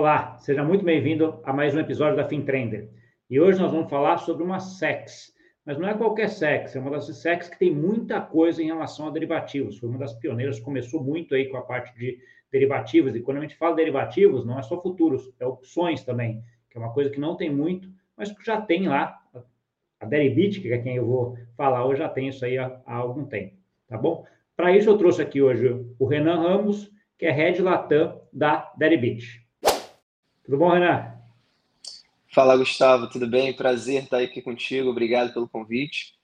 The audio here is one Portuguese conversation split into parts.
Olá, seja muito bem-vindo a mais um episódio da FinTrender. E hoje nós vamos falar sobre uma SEX, mas não é qualquer SEX, é uma das SEX que tem muita coisa em relação a derivativos. Foi uma das pioneiras, começou muito aí com a parte de derivativos, e quando a gente fala derivativos, não é só futuros, é opções também, que é uma coisa que não tem muito, mas que já tem lá. A Deribit, que é quem eu vou falar hoje, já tem isso aí há, há algum tempo, tá bom? Para isso eu trouxe aqui hoje o Renan Ramos, que é Head Latam da Deribit. Tudo bom, Renan? Fala, Gustavo, tudo bem? Prazer estar aqui contigo. Obrigado pelo convite.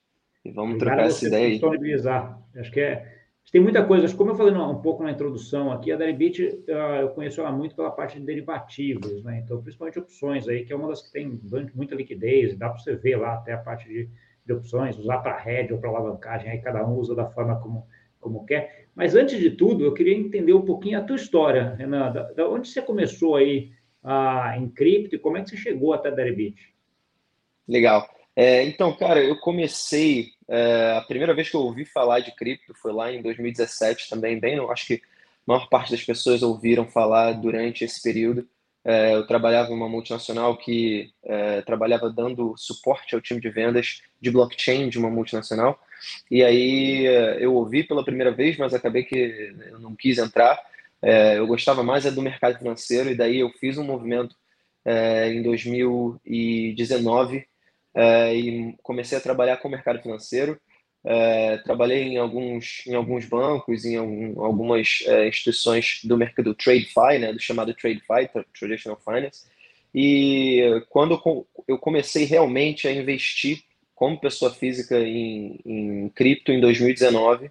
E vamos Obrigado trocar essa ideia. disponibilizar. Acho que é. Tem muita coisa, como eu falei um pouco na introdução aqui, a Deribit ah, eu conheço ela muito pela parte de derivativos, né? Então, principalmente opções aí, que é uma das que tem muita liquidez, dá para você ver lá até a parte de, de opções, usar para rede ou para alavancagem, aí cada um usa da forma como, como quer. Mas antes de tudo, eu queria entender um pouquinho a tua história, Renan. Da, da onde você começou aí ah, em cripto e como é que você chegou até Deribit? Legal. É, então, cara, eu comecei. É, a primeira vez que eu ouvi falar de cripto foi lá em 2017 também, bem, eu acho que a maior parte das pessoas ouviram falar durante esse período. É, eu trabalhava em uma multinacional que é, trabalhava dando suporte ao time de vendas de blockchain de uma multinacional. E aí é, eu ouvi pela primeira vez, mas acabei que eu não quis entrar. É, eu gostava mais é do mercado financeiro, e daí eu fiz um movimento é, em 2019 é, e comecei a trabalhar com o mercado financeiro. É, trabalhei em alguns, em alguns bancos, em algum, algumas é, instituições do mercado TradeFi, né, do chamado TradeFi, Traditional Finance. E quando eu comecei realmente a investir como pessoa física em, em cripto em 2019,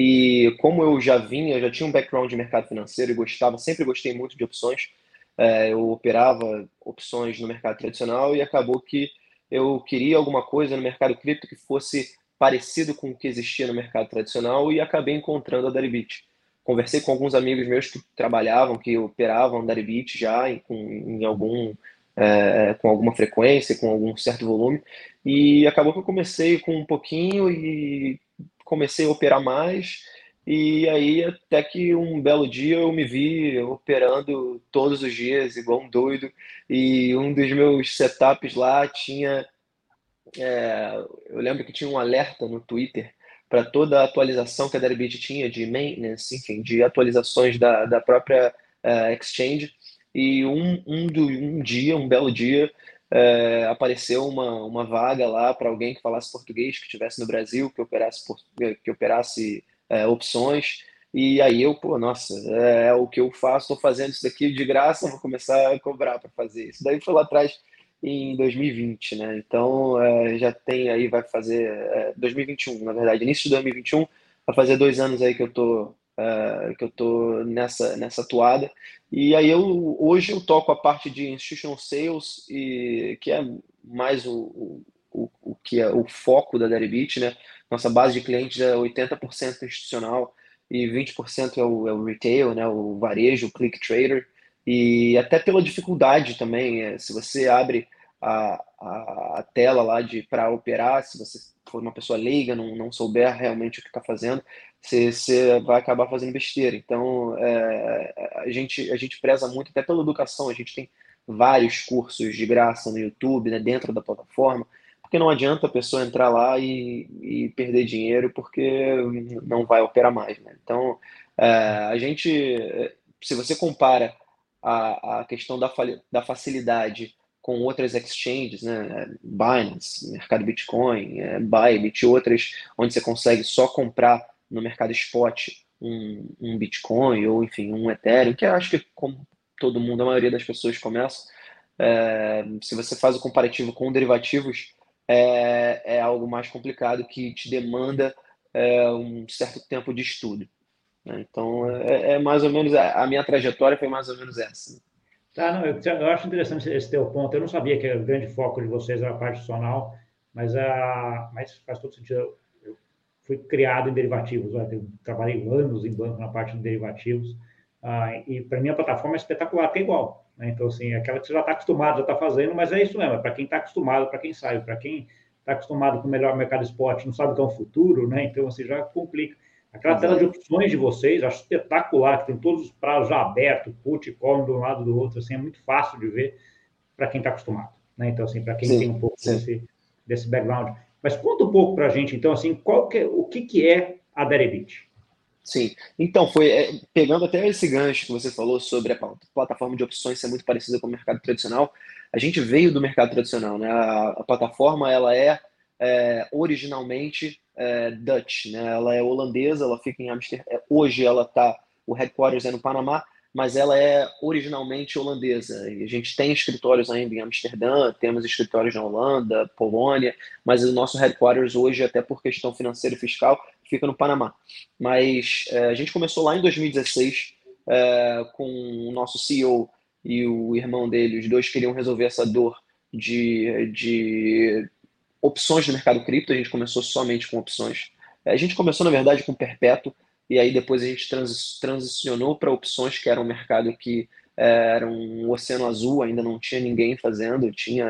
e como eu já vinha, já tinha um background de mercado financeiro e gostava, sempre gostei muito de opções, é, eu operava opções no mercado tradicional e acabou que eu queria alguma coisa no mercado cripto que fosse parecido com o que existia no mercado tradicional e acabei encontrando a Daribit. Conversei com alguns amigos meus que trabalhavam, que operavam Daribit já em, em algum é, com alguma frequência, com algum certo volume, e acabou que eu comecei com um pouquinho e comecei a operar mais. E aí, até que um belo dia eu me vi operando todos os dias, igual um doido. E um dos meus setups lá tinha. É, eu lembro que tinha um alerta no Twitter para toda a atualização que a Deribit tinha de maintenance, enfim, de atualizações da, da própria uh, exchange. E um, um, do, um dia, um belo dia, é, apareceu uma, uma vaga lá para alguém que falasse português, que estivesse no Brasil, que operasse, que operasse é, opções. E aí eu, pô, nossa, é, é o que eu faço, estou fazendo isso daqui de graça, vou começar a cobrar para fazer isso. Daí foi lá atrás em 2020, né? Então é, já tem aí, vai fazer é, 2021, na verdade, início de 2021, vai fazer dois anos aí que eu tô uh, que eu tô nessa, nessa atuada. E aí eu hoje eu toco a parte de institutional sales, e, que é mais o, o, o que é o foco da Deribit, né? Nossa base de clientes é 80% institucional e 20% é o, é o retail, né? O varejo, o click trader. E até pela dificuldade também, é, se você abre a, a, a tela lá de para operar, se você for uma pessoa leiga, não, não souber realmente o que está fazendo, você, vai acabar fazendo besteira. Então, é, a, gente, a gente preza muito até pela educação, a gente tem vários cursos de graça no YouTube, né, dentro da plataforma, porque não adianta a pessoa entrar lá e, e perder dinheiro porque não vai operar mais. Né? Então, é, a gente, se você compara a, a questão da, da facilidade com outras exchanges, né? Binance, Mercado Bitcoin, é, Bybit, outras, onde você consegue só comprar no mercado spot um, um Bitcoin ou, enfim, um Ethereum, que acho que como todo mundo, a maioria das pessoas começa, é, se você faz o comparativo com derivativos, é, é algo mais complicado que te demanda é, um certo tempo de estudo. Né? Então, é, é, mais ou menos, a minha trajetória foi mais ou menos essa. Tá, não, eu, eu, acho interessante esse teu ponto. Eu não sabia que o grande foco de vocês era a parte funcional, mas, a, mas faz todo sentido. Fui criado em derivativos, eu trabalhei anos em banco na parte de derivativos, ah, e para mim a plataforma é espetacular, que é igual. Né? Então, assim, é aquela que você já está acostumado, já está fazendo, mas é isso mesmo, é para quem está acostumado, para quem sabe, para quem está acostumado com o melhor mercado esporte, não sabe que é um futuro, né? Então, assim, já complica. Aquela Exato. tela de opções de vocês, acho espetacular, que tem todos os prazos já abertos, put e call de um lado do outro, assim, é muito fácil de ver para quem está acostumado. Né? Então, assim, para quem sim, tem um pouco desse, desse background. Mas conta um pouco para a gente, então, assim, qual que é, o que, que é a Deribit? Sim, então foi é, pegando até esse gancho que você falou sobre a plataforma de opções ser muito parecida com o mercado tradicional. A gente veio do mercado tradicional, né? A, a plataforma ela é, é originalmente é, Dutch, né? Ela é holandesa, ela fica em Amsterdã. É, hoje ela tá, o headquarters é no Panamá, mas ela é originalmente holandesa. E a gente tem escritórios ainda em Amsterdã, temos escritórios na Holanda, Polônia, mas o nosso headquarters hoje, até por questão financeira e fiscal, fica no Panamá. Mas é, a gente começou lá em 2016 é, com o nosso CEO e o irmão dele, os dois queriam resolver essa dor de, de opções no mercado cripto, a gente começou somente com opções. A gente começou, na verdade, com perpétuo, e aí depois a gente transicionou para opções, que era um mercado que é, era um oceano azul, ainda não tinha ninguém fazendo, tinha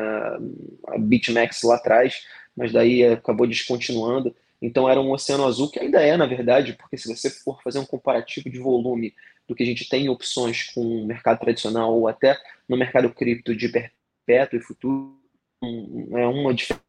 a BitMEX lá atrás, mas daí acabou descontinuando. Então era um oceano azul que ainda é, na verdade, porque se você for fazer um comparativo de volume do que a gente tem em opções com o mercado tradicional ou até no mercado cripto de perpétuo e futuro, é uma diferença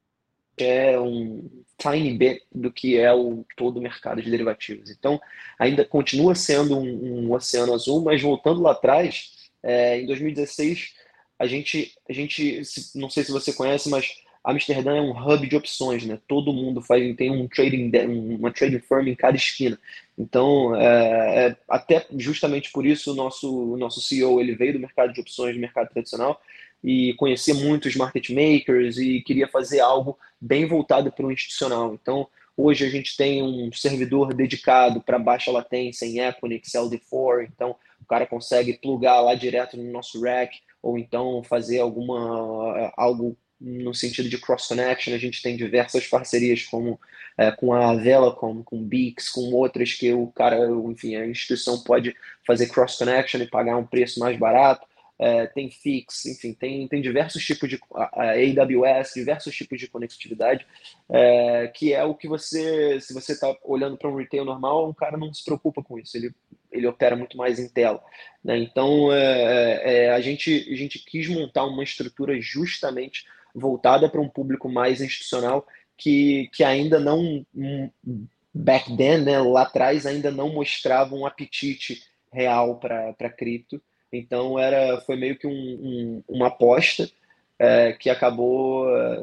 é um tiny bit do que é o todo o mercado de derivativos. Então, ainda continua sendo um, um oceano azul, mas voltando lá atrás, é, em 2016, a gente, a gente, não sei se você conhece, mas Amsterdã é um hub de opções, né? Todo mundo faz, tem um trading, uma trading firm em cada esquina. Então, é, é, até justamente por isso o nosso, o nosso CEO ele veio do mercado de opções, do mercado tradicional, e conhecia muitos market makers e queria fazer algo bem voltado para o institucional. Então, hoje a gente tem um servidor dedicado para baixa latência em Equinix, LD4, então o cara consegue plugar lá direto no nosso rack ou então fazer alguma algo no sentido de cross connection. A gente tem diversas parcerias como é, com a Velacom, com Beaks, com outras que o cara, enfim, a instituição pode fazer cross connection e pagar um preço mais barato é, tem Fix, enfim, tem, tem diversos tipos de a, AWS, diversos tipos de conectividade, é, que é o que você, se você está olhando para um retail normal, um cara não se preocupa com isso, ele, ele opera muito mais em tela. Né? Então, é, é a, gente, a gente quis montar uma estrutura justamente voltada para um público mais institucional que, que ainda não, back then, né, lá atrás, ainda não mostrava um apetite real para cripto. Então era, foi meio que um, um, uma aposta é, que acabou é,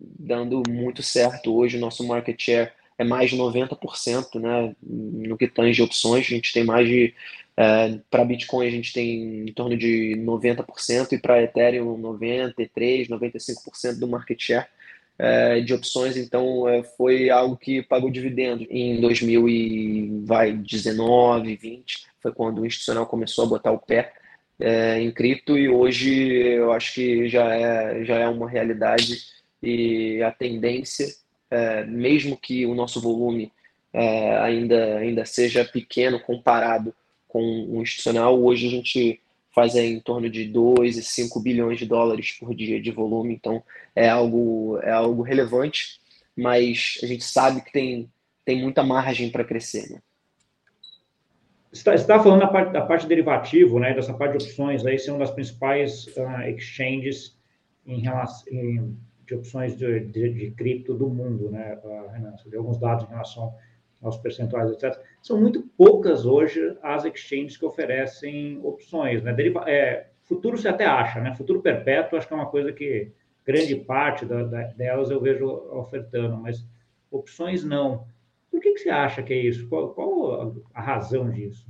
dando muito certo. Hoje o nosso market share é mais de 90%, né? No que tange opções, a gente tem mais de. É, para Bitcoin a gente tem em torno de 90% e para Ethereum 93%, 95% do market share é, de opções, então é, foi algo que pagou dividendo. Em 2019, 20, foi quando o institucional começou a botar o pé é, em cripto e hoje eu acho que já é, já é uma realidade e a tendência, mesmo que o nosso volume ainda, ainda seja pequeno comparado com o institucional, hoje a gente faz em torno de 2 e 5 bilhões de dólares por dia de volume, então é algo, é algo relevante, mas a gente sabe que tem, tem muita margem para crescer. Né? Você está tá falando da parte, da parte derivativo, né, dessa parte de opções, aí ser uma das principais uh, exchanges em relação, em, de opções de, de, de, cripto do mundo, né, uh, Renan? Você deu alguns dados em relação aos percentuais, etc. São muito poucas hoje as exchanges que oferecem opções, né? Deriva é, futuro você até acha, né? Futuro perpétuo acho que é uma coisa que grande parte da, da, delas eu vejo ofertando, mas opções não. Por que, que você acha que é isso? Qual, qual a razão disso?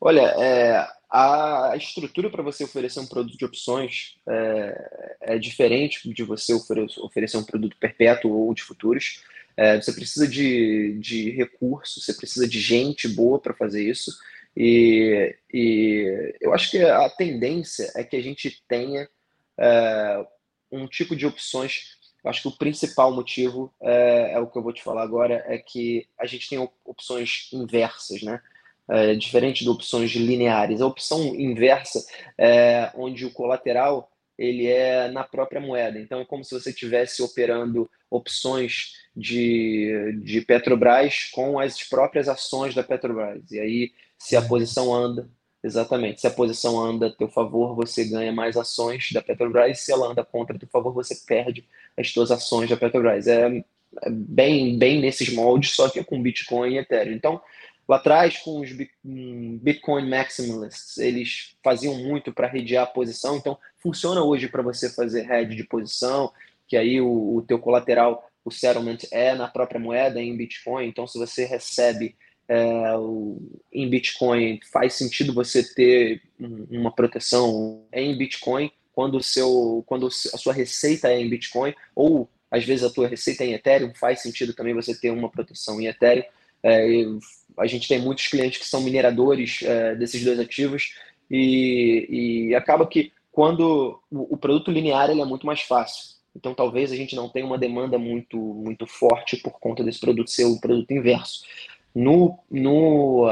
Olha, é, a estrutura para você oferecer um produto de opções é, é diferente de você oferecer, um produto perpétuo ou de futuros. É, você precisa de, de recursos, você precisa de gente boa para fazer isso. E, e, eu acho que a tendência é que a gente tenha é, um tipo de opções. Eu acho que o principal motivo é, é, o que eu vou te falar agora, é que a gente tem opções inversas, né? É, diferente de opções lineares. A opção inversa é onde o colateral ele é na própria moeda. Então, é como se você estivesse operando opções de, de Petrobras com as próprias ações da Petrobras. E aí, se a posição anda, exatamente, se a posição anda a teu favor, você ganha mais ações da Petrobras, se ela anda contra a teu favor, você perde as tuas ações da Petrobras. É, é bem, bem nesses moldes, só que é com Bitcoin e Ethereum. Então, Lá atrás, com os Bitcoin Maximalists, eles faziam muito para redear a posição, então funciona hoje para você fazer head de posição, que aí o, o teu colateral, o settlement é na própria moeda, em Bitcoin, então se você recebe é, o, em Bitcoin, faz sentido você ter uma proteção em Bitcoin quando, o seu, quando a sua receita é em Bitcoin, ou às vezes a tua receita é em Ethereum, faz sentido também você ter uma proteção em Ethereum. É, a gente tem muitos clientes que são mineradores é, desses dois ativos e, e, acaba que quando o, o produto linear ele é muito mais fácil. Então talvez a gente não tenha uma demanda muito muito forte por conta desse produto ser o produto inverso. No, no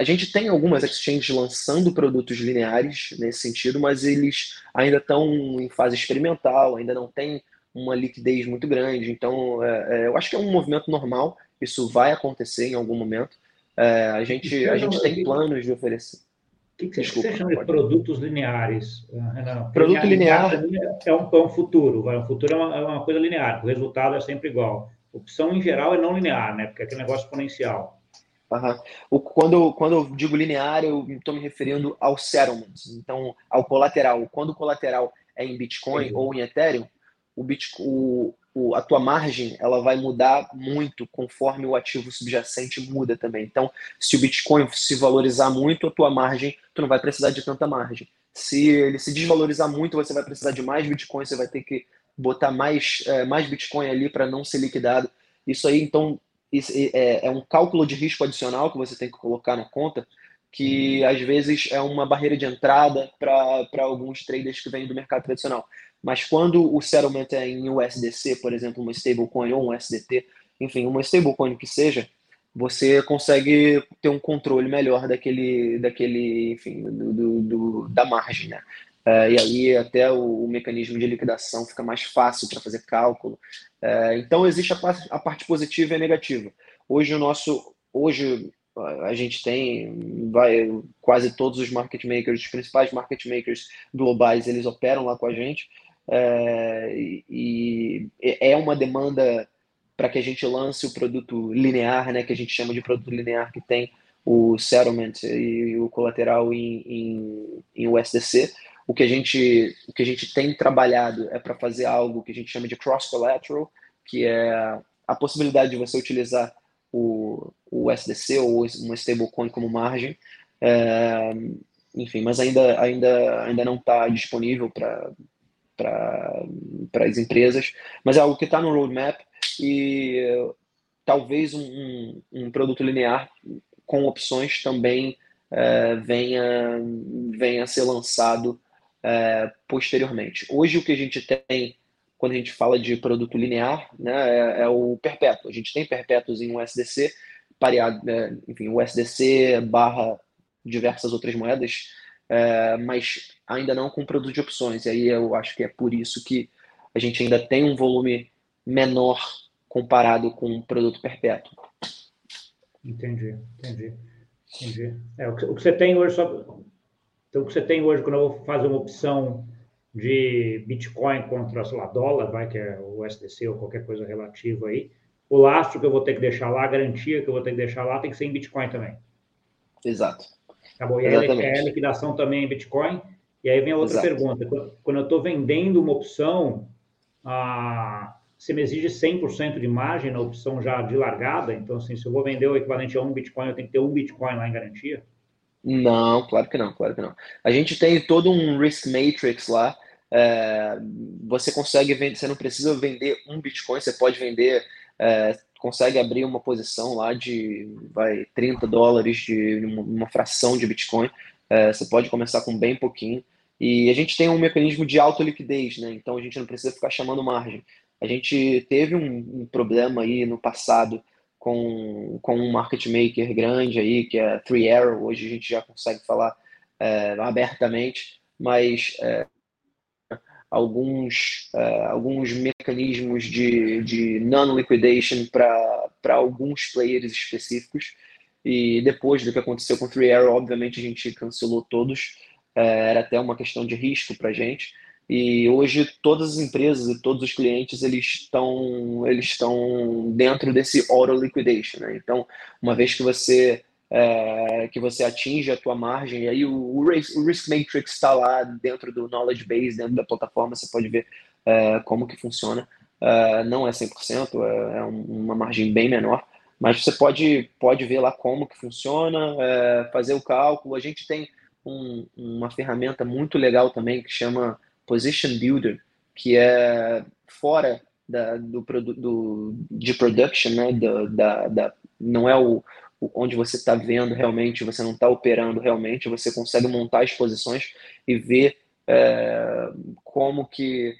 a gente tem algumas exchanges lançando produtos lineares nesse sentido, mas eles ainda estão em fase experimental, ainda não tem uma liquidez muito grande. Então, é, é, eu acho que é um movimento normal, isso vai acontecer em algum momento. É, a gente, a gente tem planos de oferecer. O que, que, Desculpa, você chama de produtos lineares, Renan? Produto linear é um, é um futuro, vai. um futuro é uma, é uma, coisa linear, o resultado é sempre igual. Opção em geral é não linear, né? Porque é aquele negócio exponencial. Uhum. O, quando, quando eu digo linear, eu estou me referindo ao settlement, então ao colateral. Quando o colateral é em Bitcoin Sim. ou em Ethereum, o, Bitcoin, o, o, a tua margem ela vai mudar muito conforme o ativo subjacente muda também. Então, se o Bitcoin se valorizar muito, a tua margem, tu não vai precisar de tanta margem. Se ele se desvalorizar muito, você vai precisar de mais Bitcoin, você vai ter que botar mais, é, mais Bitcoin ali para não ser liquidado. Isso aí, então, isso é, é um cálculo de risco adicional que você tem que colocar na conta, que às vezes é uma barreira de entrada para alguns traders que vêm do mercado tradicional. Mas quando o settlement é em USDC, por exemplo, uma stablecoin ou um SDT, enfim, uma stablecoin que seja, você consegue ter um controle melhor daquele, daquele enfim, do, do, do da margem, né? É, e aí até o, o, mecanismo de liquidação fica mais fácil para fazer cálculo. É, então existe a a parte positiva e a negativa. Hoje o nosso, hoje a gente tem vai, quase todos os market makers, os principais market makers globais, eles operam lá com a gente. É, e é uma demanda para que a gente lance o produto linear, né, que a gente chama de produto linear, que tem o settlement e o colateral em, em, em USDC. O que, a gente, o que a gente tem trabalhado é para fazer algo que a gente chama de cross-collateral, que é a possibilidade de você utilizar o, o USDC ou uma stablecoin como margem. É, enfim, mas ainda, ainda, ainda não está disponível para para as empresas, mas é algo que está no roadmap e talvez um, um, um, produto linear com opções também é, venha, venha a ser lançado é, posteriormente. Hoje o que a gente tem quando a gente fala de produto linear né, é, é o perpétuo. A gente tem perpétuos em USDC, pareado, é, enfim, USDC barra diversas outras moedas, é, mas ainda não com produto de opções. E aí eu acho que é por isso que a gente ainda tem um volume menor comparado com um produto perpétuo. Entendi, entendi, entendi. É, o, que, o que você tem hoje, só, então o que você tem hoje quando eu vou fazer uma opção de Bitcoin contra, sei lá, dólar, vai que é o SDC ou qualquer coisa relativa aí, o lastro que eu vou ter que deixar lá, a garantia que eu vou ter que deixar lá tem que ser em Bitcoin também. Exato. Tá bom. E aí a liquidação também em Bitcoin. E aí vem a outra Exato. pergunta. Quando eu estou vendendo uma opção, ah, você me exige 100% de margem na opção já de largada? Então, assim, se eu vou vender o equivalente a um Bitcoin, eu tenho que ter um Bitcoin lá em garantia? Não, claro que não, claro que não. A gente tem todo um risk matrix lá. É, você consegue vender, você não precisa vender um Bitcoin, você pode vender é, consegue abrir uma posição lá de vai, 30 dólares de uma, fração de Bitcoin. É, você pode começar com bem pouquinho. E a gente tem um mecanismo de auto-liquidez, né? Então a gente não precisa ficar chamando margem. A gente teve um, um problema aí no passado com, com um market maker grande aí, que é Three Arrow. Hoje a gente já consegue falar é, abertamente, mas é, alguns, uh, alguns mecanismos de, de non-liquidation para alguns players específicos. E depois do que aconteceu com o Three Arrow, obviamente a gente cancelou todos. Uh, era até uma questão de risco para a gente. E hoje todas as empresas e todos os clientes eles estão eles estão dentro desse auto liquidation, né? Então, uma vez que você é, que você atinge a tua margem, e aí o, o, risk, o risk matrix está lá dentro do knowledge base, dentro da plataforma, você pode ver é, como que funciona. É, não é 100%, é, é uma margem bem menor, mas você pode, pode ver lá como que funciona, é, fazer o cálculo. A gente tem um, uma ferramenta muito legal também que chama Position Builder, que é fora da, do, do, de production, né? Da, da, da, não é o, o onde você está vendo realmente, você não está operando realmente, você consegue montar as posições e ver é, como que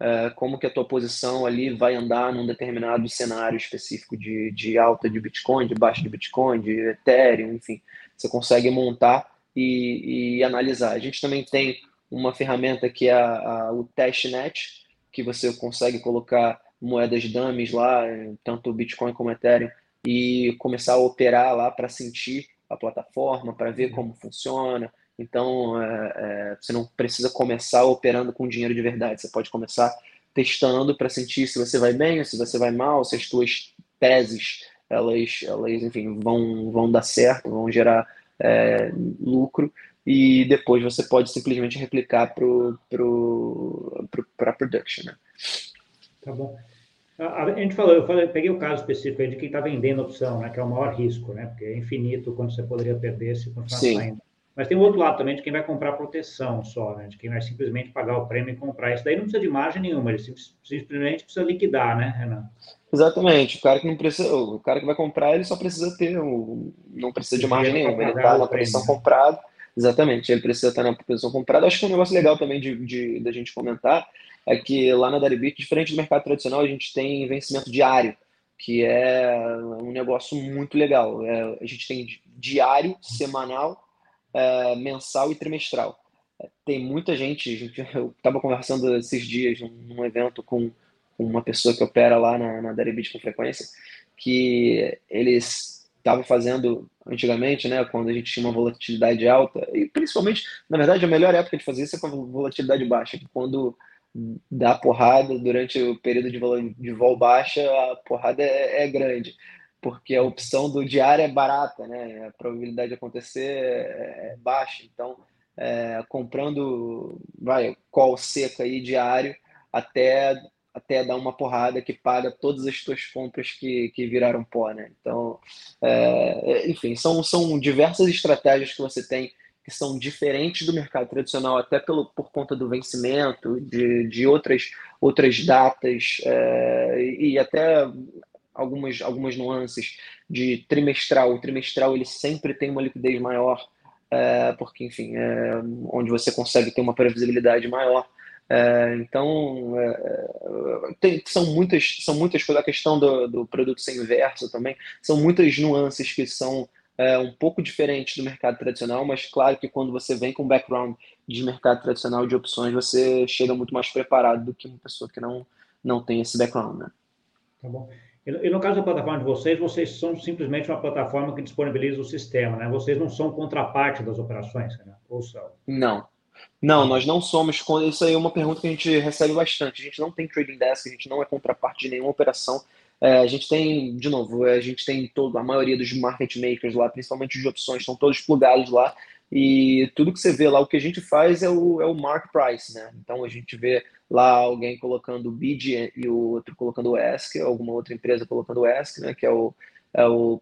é, como que a tua posição ali vai andar num determinado cenário específico de, de alta de Bitcoin, de baixa de Bitcoin, de Ethereum, enfim, você consegue montar e, e analisar. A gente também tem uma ferramenta que é a, a, o testnet, que você consegue colocar moedas dummies lá, tanto Bitcoin como Ethereum, e começar a operar lá para sentir a plataforma, para ver como funciona. Então, é, é, você não precisa começar operando com dinheiro de verdade, você pode começar testando para sentir se você vai bem, se você vai mal, se as suas teses elas, elas enfim, vão, vão dar certo, vão gerar é, lucro e depois você pode simplesmente replicar para pro, pro, a production. Né? Tá bom. A, a, gente falou, eu falei, peguei o caso específico aí de quem está vendendo a opção, né, que é o maior risco, né, porque é infinito quando você poderia perder se continuar Sim. saindo. Mas tem o outro lado também de quem vai comprar proteção só, né, de quem vai simplesmente pagar o prêmio e comprar. Isso daí não precisa de margem nenhuma, ele simplesmente precisa liquidar, né, Renan? Exatamente. O cara que não precisa, o cara que vai comprar, ele só precisa ter, um, não precisa de margem nenhuma. Ele está na posição né? comprada Exatamente, ele precisa estar na posição comprada. Acho que um negócio legal também de, de, de gente comentar é que lá na Daribit, diferente do mercado tradicional, a gente tem vencimento diário, que é um negócio muito legal. É, a gente tem diário, semanal, é, mensal e trimestral. Tem muita gente, gente eu estava conversando esses dias num, evento com, com, uma pessoa que opera lá na, na Daribit com frequência, que eles estava fazendo antigamente, né, quando a gente tinha uma volatilidade alta, e principalmente, na verdade, a melhor época de fazer isso é com a volatilidade baixa, quando dá porrada durante o período de, vol de vol baixa, a porrada é, é, grande, porque a opção do diário é barata, né, a probabilidade de acontecer é, é baixa, então, é, comprando, vai, call seca aí diário, até até dar uma porrada que paga todas as tuas compras que, que viraram pó, né? Então, é, enfim, são, são diversas estratégias que você tem que são diferentes do mercado tradicional, até pelo, por conta do vencimento, de, de outras, outras datas é, e até algumas, algumas nuances de trimestral. O trimestral ele sempre tem uma liquidez maior, é, porque, enfim, é onde você consegue ter uma previsibilidade maior. É, então, é, tem, são, muitas, são muitas coisas. A questão do, do produto ser inverso também, são muitas nuances que são é, um pouco diferentes do mercado tradicional, mas claro que quando você vem com background de mercado tradicional de opções, você chega muito mais preparado do que uma pessoa que não, não tem esse background. Né? Tá bom. E no caso da plataforma de vocês, vocês são simplesmente uma plataforma que disponibiliza o sistema, né? Vocês não são contraparte das operações, né? ou são? Não, não, nós não somos. Isso aí é uma pergunta que a gente recebe bastante. A gente não tem trading desk, a gente não é contraparte de nenhuma operação. É, a gente tem, de novo, a gente tem todo, a maioria dos market makers lá, principalmente de opções, estão todos plugados lá. E tudo que você vê lá, o que a gente faz é o, é o mark price, né? Então a gente vê lá alguém colocando o bid e o outro colocando o ask, alguma outra empresa colocando o ask, né? Que é o, é o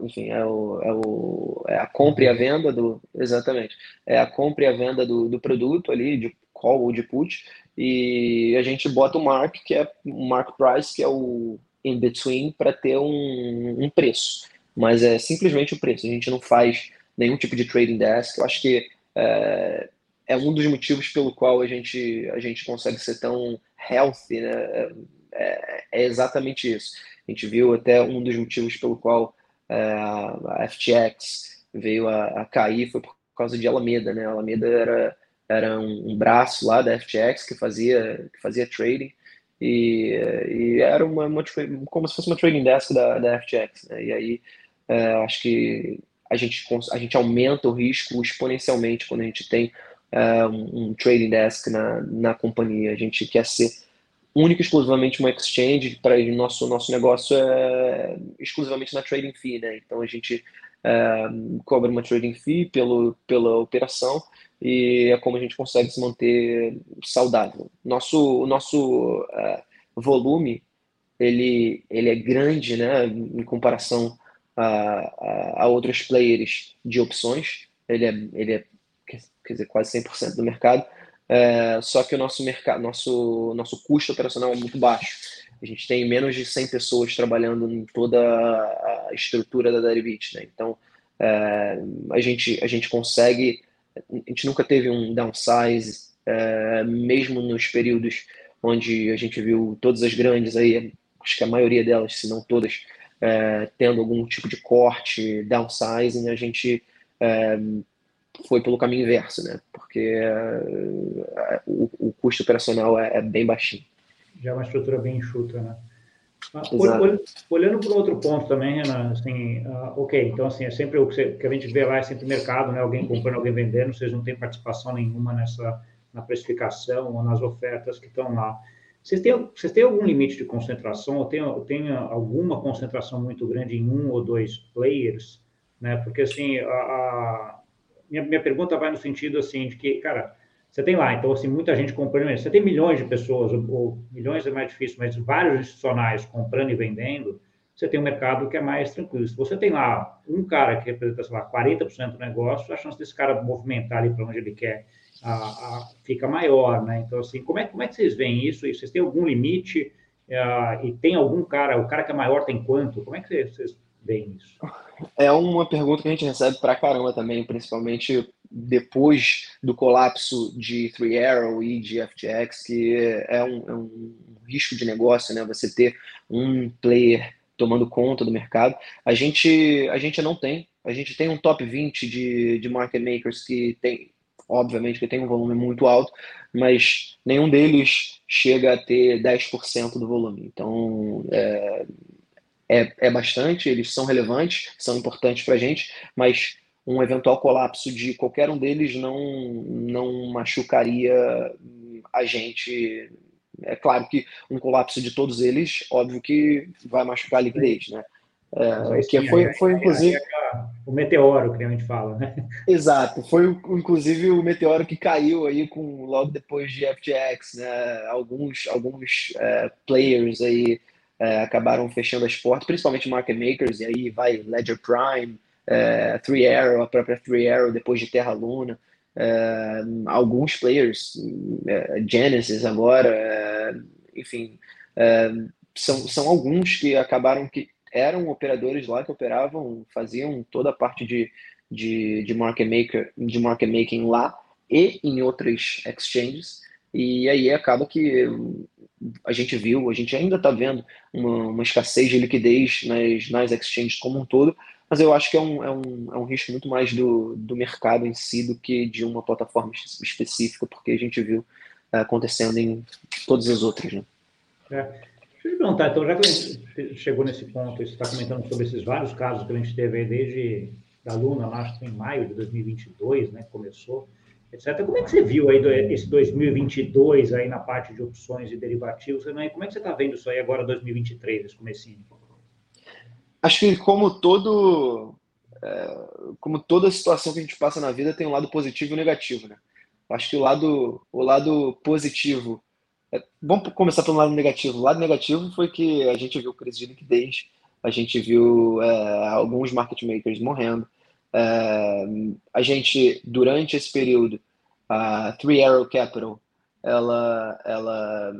enfim, é, o, é, o, é a compra e a venda do, exatamente, é a compra e a venda do, do produto ali, de call ou de put, e a gente bota o mark, que é o mark price, que é o in between, para ter um, um preço, mas é simplesmente o preço, a gente não faz nenhum tipo de trading desk, eu acho que é, é um dos motivos pelo qual a gente, a gente consegue ser tão healthy, né? é, é, exatamente isso a gente viu até um dos motivos pelo qual é, a FTX veio a, a, cair foi por causa de Alameda, né? Alameda era era um, um braço lá da FTX que fazia, que fazia trading. E, e era uma, uma, como se fosse uma trading desk da, da FTX. Né? E aí é, acho que a gente, a gente aumenta o risco exponencialmente quando a gente tem é, um, trading desk na, na companhia. A gente quer ser única e exclusivamente uma exchange para nosso, nosso negócio é exclusivamente na trading fee, né? Então a gente é, cobra uma trading fee pelo, pela operação e é como a gente consegue se manter saudável. Nosso, nosso é, volume ele, ele é grande, né? Em comparação a, a, a outros players de opções. Ele é, ele é quer dizer, quase 100% do mercado. É, só que o nosso mercado, nosso, nosso custo operacional é muito baixo. A gente tem menos de 100 pessoas trabalhando em toda a estrutura da Deribit, né? Então, é, a, gente, a gente consegue, a gente nunca teve um downsize, é, mesmo nos períodos onde a gente viu todas as grandes aí, acho que a maioria delas, se não todas, é, tendo algum tipo de corte, downsizing, a gente é, foi pelo caminho inverso, né? Porque uh, o, o, custo operacional é, é, bem baixinho. Já é uma estrutura bem enxuta, né? Ah, olhando, olhando para outro ponto também, Renan, assim, uh, ok, então assim, é sempre o que, a gente vê lá, é sempre mercado, né? Alguém comprando, alguém vendendo, vocês não têm participação nenhuma nessa na precificação ou nas ofertas que estão lá. Vocês têm, vocês têm algum limite de concentração ou tem, tem alguma concentração muito grande em um ou dois players? Né? Porque assim, a, a minha, minha pergunta vai no sentido assim de que, cara, você tem lá, então, assim, muita gente comprando, você tem milhões de pessoas, ou, milhões é mais difícil, mas vários institucionais comprando e vendendo, você tem um mercado que é mais tranquilo. Se você tem lá um cara que representa, sei lá, 40% do negócio, a chance desse cara movimentar ali para onde ele quer a, a, fica maior, né? Então, assim, como é, como é que vocês veem isso? E vocês têm algum limite? Uh, e tem algum cara, o cara que é maior tem quanto? Como é que vocês bem isso? É uma pergunta que a gente recebe pra caramba também, principalmente depois do colapso de Three Arrow e de FTX, que é um, é um risco de negócio, né? Você ter um player tomando conta do mercado. A gente, a gente não tem. A gente tem um top 20 de, de market makers que tem, obviamente, que tem um volume muito alto, mas nenhum deles chega a ter 10% do volume. Então, é, é, é bastante, eles são relevantes, são importantes para a gente, mas um eventual colapso de qualquer um deles não, não machucaria a gente. É claro que um colapso de todos eles, óbvio que vai machucar a liquidez, né? É, que foi, foi inclusive o meteoro que a gente fala, né? Exato, foi inclusive o meteoro que caiu aí com logo depois de FTX, né? Alguns alguns é, players aí é, acabaram fechando as portas, principalmente market makers, e aí vai Ledger Prime, é, Three Arrow, a própria Three Arrow depois de Terra Luna, é, alguns players, é, Genesis agora, enfim, são, são alguns que acabaram que eram operadores lá que operavam, faziam toda a parte de, de, de, market, maker, de market making lá e em outras exchanges, e aí acaba que a gente viu, a gente ainda está vendo uma, uma, escassez de liquidez nas, nas exchanges como um todo, mas eu acho que é um, é um, é um risco muito mais do, do mercado em si do que de uma plataforma específica, porque a gente viu uh, acontecendo em todas as outras. Né? É. Deixa eu te perguntar, então, já que a gente chegou nesse ponto, você está comentando sobre esses vários casos que a gente teve aí desde da Luna, acho que em maio de 2022, né, começou, etc. Como é que você viu aí esse 2022 aí na parte de opções e derivativos? Como é que você está vendo isso aí agora 2023, esse comecinho? Acho que como todo é, como toda situação que a gente passa na vida tem um lado positivo e negativo, né? Acho que o lado o lado positivo é, vamos começar pelo lado negativo. O lado negativo foi que a gente viu crise de liquidez, a gente viu é, alguns market makers morrendo, é, a gente, durante esse período, a Three Arrow Capital, ela, ela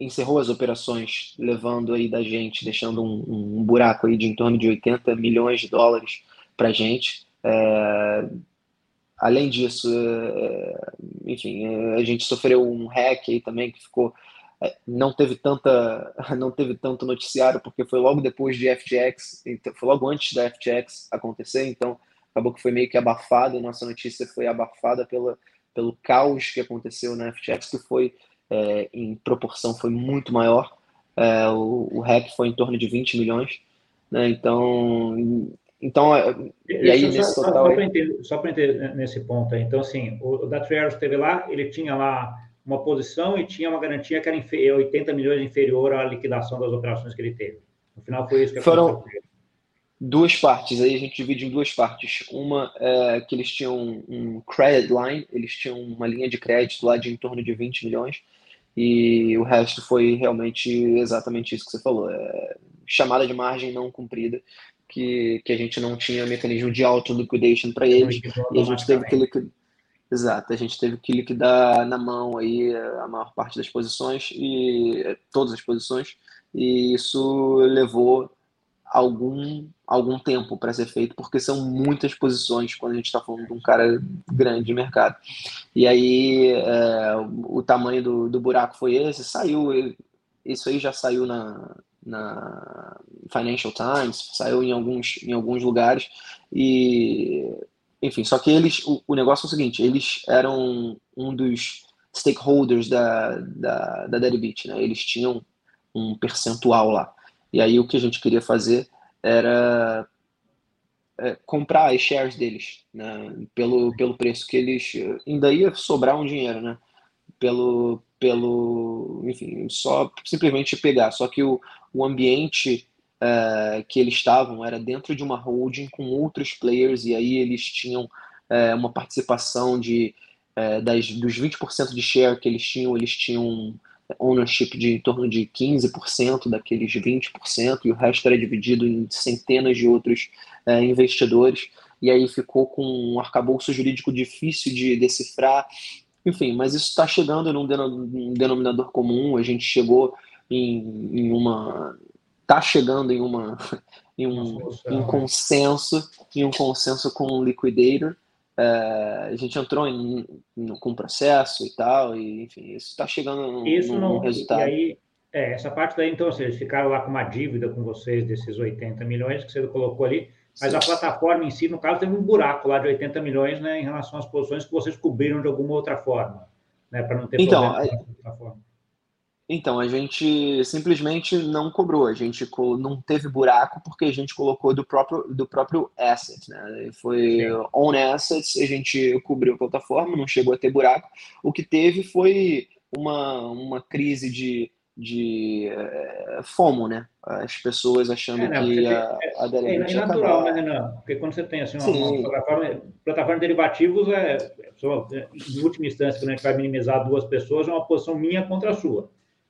encerrou as operações, levando aí da gente, deixando um, um buraco aí de em torno de 80 milhões de dólares para a gente. É, além disso, é, enfim, a gente sofreu um hack aí também que ficou é, não teve tanta não teve tanto noticiário porque foi logo depois de FTX então, foi logo antes da FTX acontecer então acabou que foi meio que abafado, nossa notícia foi abafada pela, pelo caos que aconteceu na FTX, que foi, é, em proporção, foi muito maior. É, o, o REC foi em torno de 20 milhões. Né? Então, então, é, e aí nesse só, total... Só para entender, entender nesse ponto aí. Então, assim, o, o da Triaros esteve lá, ele tinha lá uma posição e tinha uma garantia que era 80 milhões inferior à liquidação das operações que ele teve. No final foi isso que Foram duas partes, aí a gente divide em duas partes. Uma é que eles tinham um credit line, eles tinham uma linha de crédito lá de em torno de 20 milhões, e o resto foi realmente exatamente isso que você falou. É chamada de margem não cumprida, que, que a gente não tinha mecanismo de auto-liquidation para eles, e a gente teve que liquidar. Exato, a gente teve que liquidar na mão aí a maior parte das posições e todas as posições, e isso levou algum algum tempo para ser feito, porque são muitas posições quando a gente está falando de um cara grande de mercado. E aí é, o tamanho do, do buraco foi esse, saiu, isso aí já saiu na, na Financial Times, saiu em alguns, em alguns lugares, e enfim, só que eles, o, o negócio é o seguinte, eles eram um dos stakeholders da, da, da Beach, né? Eles tinham um percentual lá. E aí o que a gente queria fazer era é, comprar as shares deles, né? Pelo, pelo preço que eles ainda ia sobrar um dinheiro, né? Pelo, pelo, enfim, só simplesmente pegar. Só que o, o ambiente é, que eles estavam era dentro de uma holding com outros players e aí eles tinham é, uma participação de é, das, dos 20% de share que eles tinham, eles tinham ownership de em torno de 15% daqueles 20% e o resto era dividido em centenas de outros é, investidores e aí ficou com um arcabouço jurídico difícil de decifrar enfim, mas isso está chegando num denominador comum. A gente chegou em, em uma. Está chegando em uma em um, em consenso, em um consenso com o Liquidator. É, a gente entrou em, em, com processo e tal, e enfim, isso está chegando num, isso num não, resultado. E aí, é, essa parte daí, então, vocês ficaram lá com uma dívida com vocês desses 80 milhões que você colocou ali. Mas a plataforma em si, no caso, teve um buraco lá de 80 milhões né, em relação às posições que vocês cobriram de alguma outra forma, né, para não ter então, problema com a plataforma. Então, a gente simplesmente não cobrou, a gente não teve buraco porque a gente colocou do próprio, do próprio asset, né? Foi Sim. on assets, a gente cobriu a plataforma, não chegou a ter buraco. O que teve foi uma, uma crise de de é, FOMO, né? As pessoas achando é, que a, a aderente é, é natural, né, Renan? Porque quando você tem assim, uma, uma plataforma, plataforma de derivativos, é, é, em última instância, quando a gente vai minimizar duas pessoas, é uma posição minha contra a sua.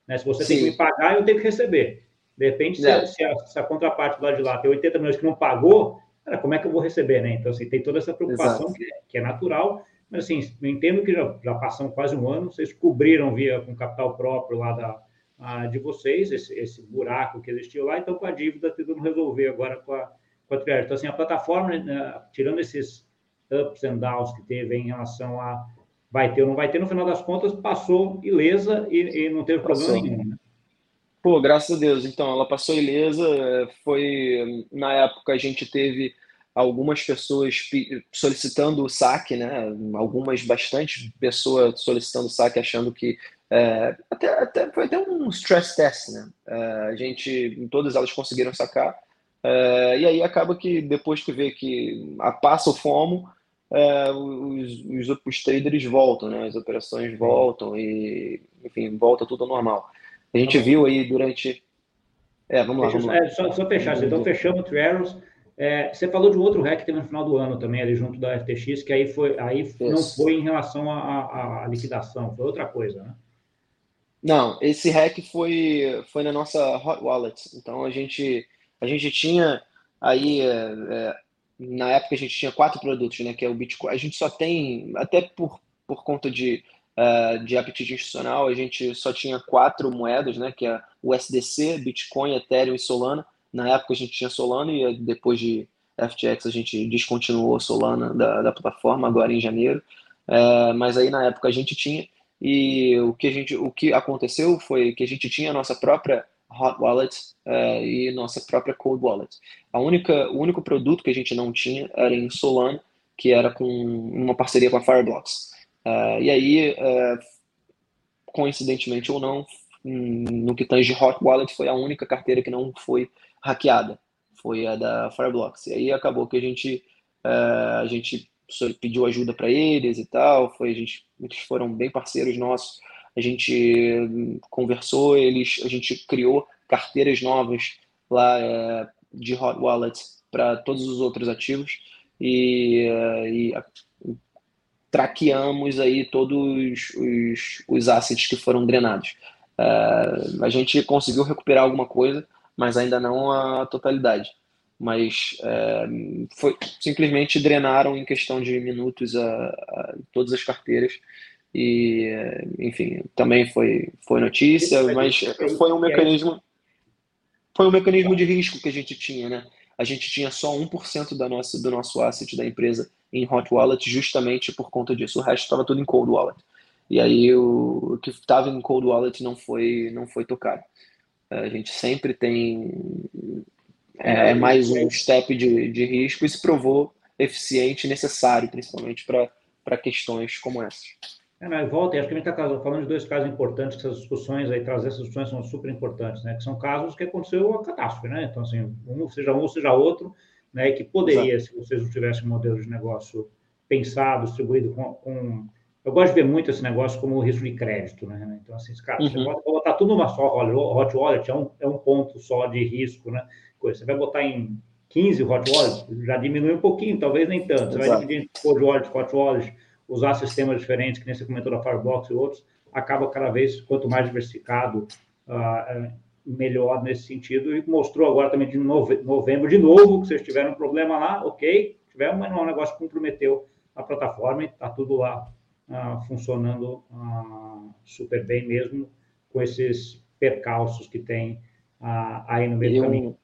Né? Se você Sim. tem que me pagar, eu tenho que receber. De repente, se, a, se, a, se a contraparte do lado de lá tem 80 milhões que não pagou, cara, como é que eu vou receber, né? Então, assim, tem toda essa preocupação que, que, é natural, mas, assim, eu entendo que já, já passam quase um ano, vocês cobriram via com capital próprio lá da ah, de vocês, esse, esse, buraco que existiu lá, então com a dívida tentando resolver agora com a, com a Trier. Então, assim, a plataforma, né, tirando esses ups and downs que teve em relação a vai ter ou não vai ter, no final das contas, passou ilesa e, e não teve passou. problema nenhum. Né? Pô, graças a Deus. Então, ela passou ilesa. Foi na época a gente teve algumas pessoas solicitando o saque, né? Algumas bastante pessoas solicitando o saque, achando que é, até, até, foi até um stress test, né? É, a gente, todas elas conseguiram sacar. É, e aí acaba que depois que vê que a, passa o FOMO, é, os, os, os, traders voltam, né? As operações voltam e, enfim, volta tudo ao normal. A gente tá viu aí durante. É, vamos lá. Vamos lá. É, só, só fechar, então fechamos o True é, você falou de um outro REC que teve no final do ano também, ali junto da FTX, que aí, foi, aí não foi em relação à liquidação, foi outra coisa, né? Não, esse hack foi, foi na nossa Hot Wallet. Então a gente, a gente tinha aí, é, é, na época a gente tinha quatro produtos, né? Que é o Bitcoin. A gente só tem, até por, por conta de, uh, de apetite institucional, a gente só tinha quatro moedas, né? Que é o SDC, Bitcoin, Ethereum e Solana. Na época a gente tinha Solana e depois de FTX a gente descontinuou Solana da, da plataforma agora em janeiro. Uh, mas aí na época a gente tinha. E o que, a gente, o que aconteceu foi que a gente tinha a nossa própria hot wallet uh, e nossa própria cold wallet. A única, o único produto que a gente não tinha era em Solana, que era com uma parceria com a Fireblocks. Uh, e aí, uh, coincidentemente ou não, no que tange Hot Wallet, foi a única carteira que não foi hackeada. Foi a da Fireblocks. E aí acabou que a gente, a gente pediu ajuda para eles e tal. Foi, a gente, eles foram bem parceiros nossos. A gente conversou, eles, a gente criou carteiras novas lá de Hot Wallet para todos os outros ativos e, e traqueamos aí todos os, os assets que foram drenados. Uh, a gente conseguiu recuperar alguma coisa, mas ainda não a totalidade. Mas uh, foi, simplesmente drenaram em questão de minutos a, a todas as carteiras. E, enfim, também foi, foi notícia, mas foi um mecanismo foi um mecanismo de risco que a gente tinha, né? A gente tinha só 1% da nossa, do nosso asset da empresa em hot wallet justamente por conta disso. O resto estava tudo em cold wallet. E aí o, o que estava em cold wallet não foi não foi tocado. A gente sempre tem é, é mais um step de, de risco e se provou eficiente e necessário, principalmente para questões como essa. É, mas volta, e acho que a gente está falando de dois casos importantes, que essas discussões aí, trazer essas discussões são super importantes, né? Que são casos que aconteceu a catástrofe, né? Então, assim, um seja um, seja outro, né? Que poderia, Exato. se vocês não tivessem um modelo de negócio pensado, distribuído com, com, Eu gosto de ver muito esse negócio como risco de crédito, né? Então, assim, cara, uhum. você pode botar tudo numa só hot wallet, é um, é um ponto só de risco, né? Você vai botar em 15 hot wallets, já diminui um pouquinho, talvez nem tanto. Você Exato. vai dividir em cold wallet, hot wallet, usar sistemas diferentes, que nem você comentou da Firebox e outros, acaba cada vez, quanto mais diversificado, uh, melhor nesse sentido. E mostrou agora também de novembro, de novo, que vocês tiveram um problema lá, ok, tivemos, mas não é um negócio que comprometeu a plataforma e está tudo lá uh, funcionando uh, super bem mesmo, com esses percalços que tem aí no meio do caminho.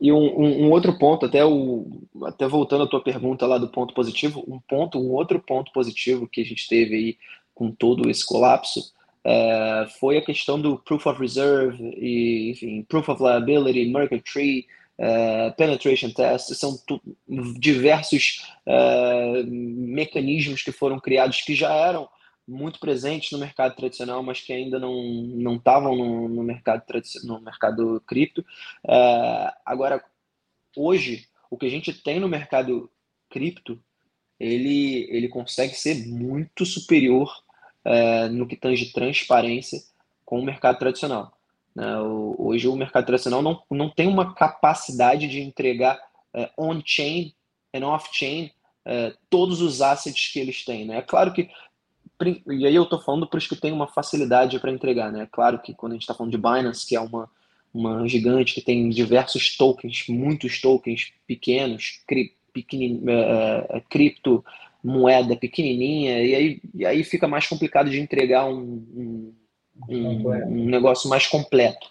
E um, um, um, outro ponto, até, o, até voltando à tua pergunta lá do ponto positivo, um ponto, um outro ponto positivo que a gente teve aí com todo esse colapso é, foi a questão do proof of reserve e, enfim, proof of liability, market tree, é, penetration test, são diversos é, mecanismos que foram criados que já eram muito presentes no mercado tradicional, mas que ainda não não estavam no, no, mercado no mercado cripto. Uh, agora, hoje, o que a gente tem no mercado cripto, ele ele consegue ser muito superior uh, no que tange transparência com o mercado tradicional. Né? Hoje, o mercado tradicional não, não tem uma capacidade de entregar uh, on-chain e off-chain todos os assets que eles têm. Né? É claro que e aí eu estou falando para os que têm uma facilidade para entregar, né? Claro que quando a gente está falando de Binance, que é uma, uma gigante que tem diversos tokens, muitos tokens pequenos, cri, pequenin, é, é, cripto, moeda pequenininha, e aí, e aí fica mais complicado de entregar um, um, um, um negócio mais completo.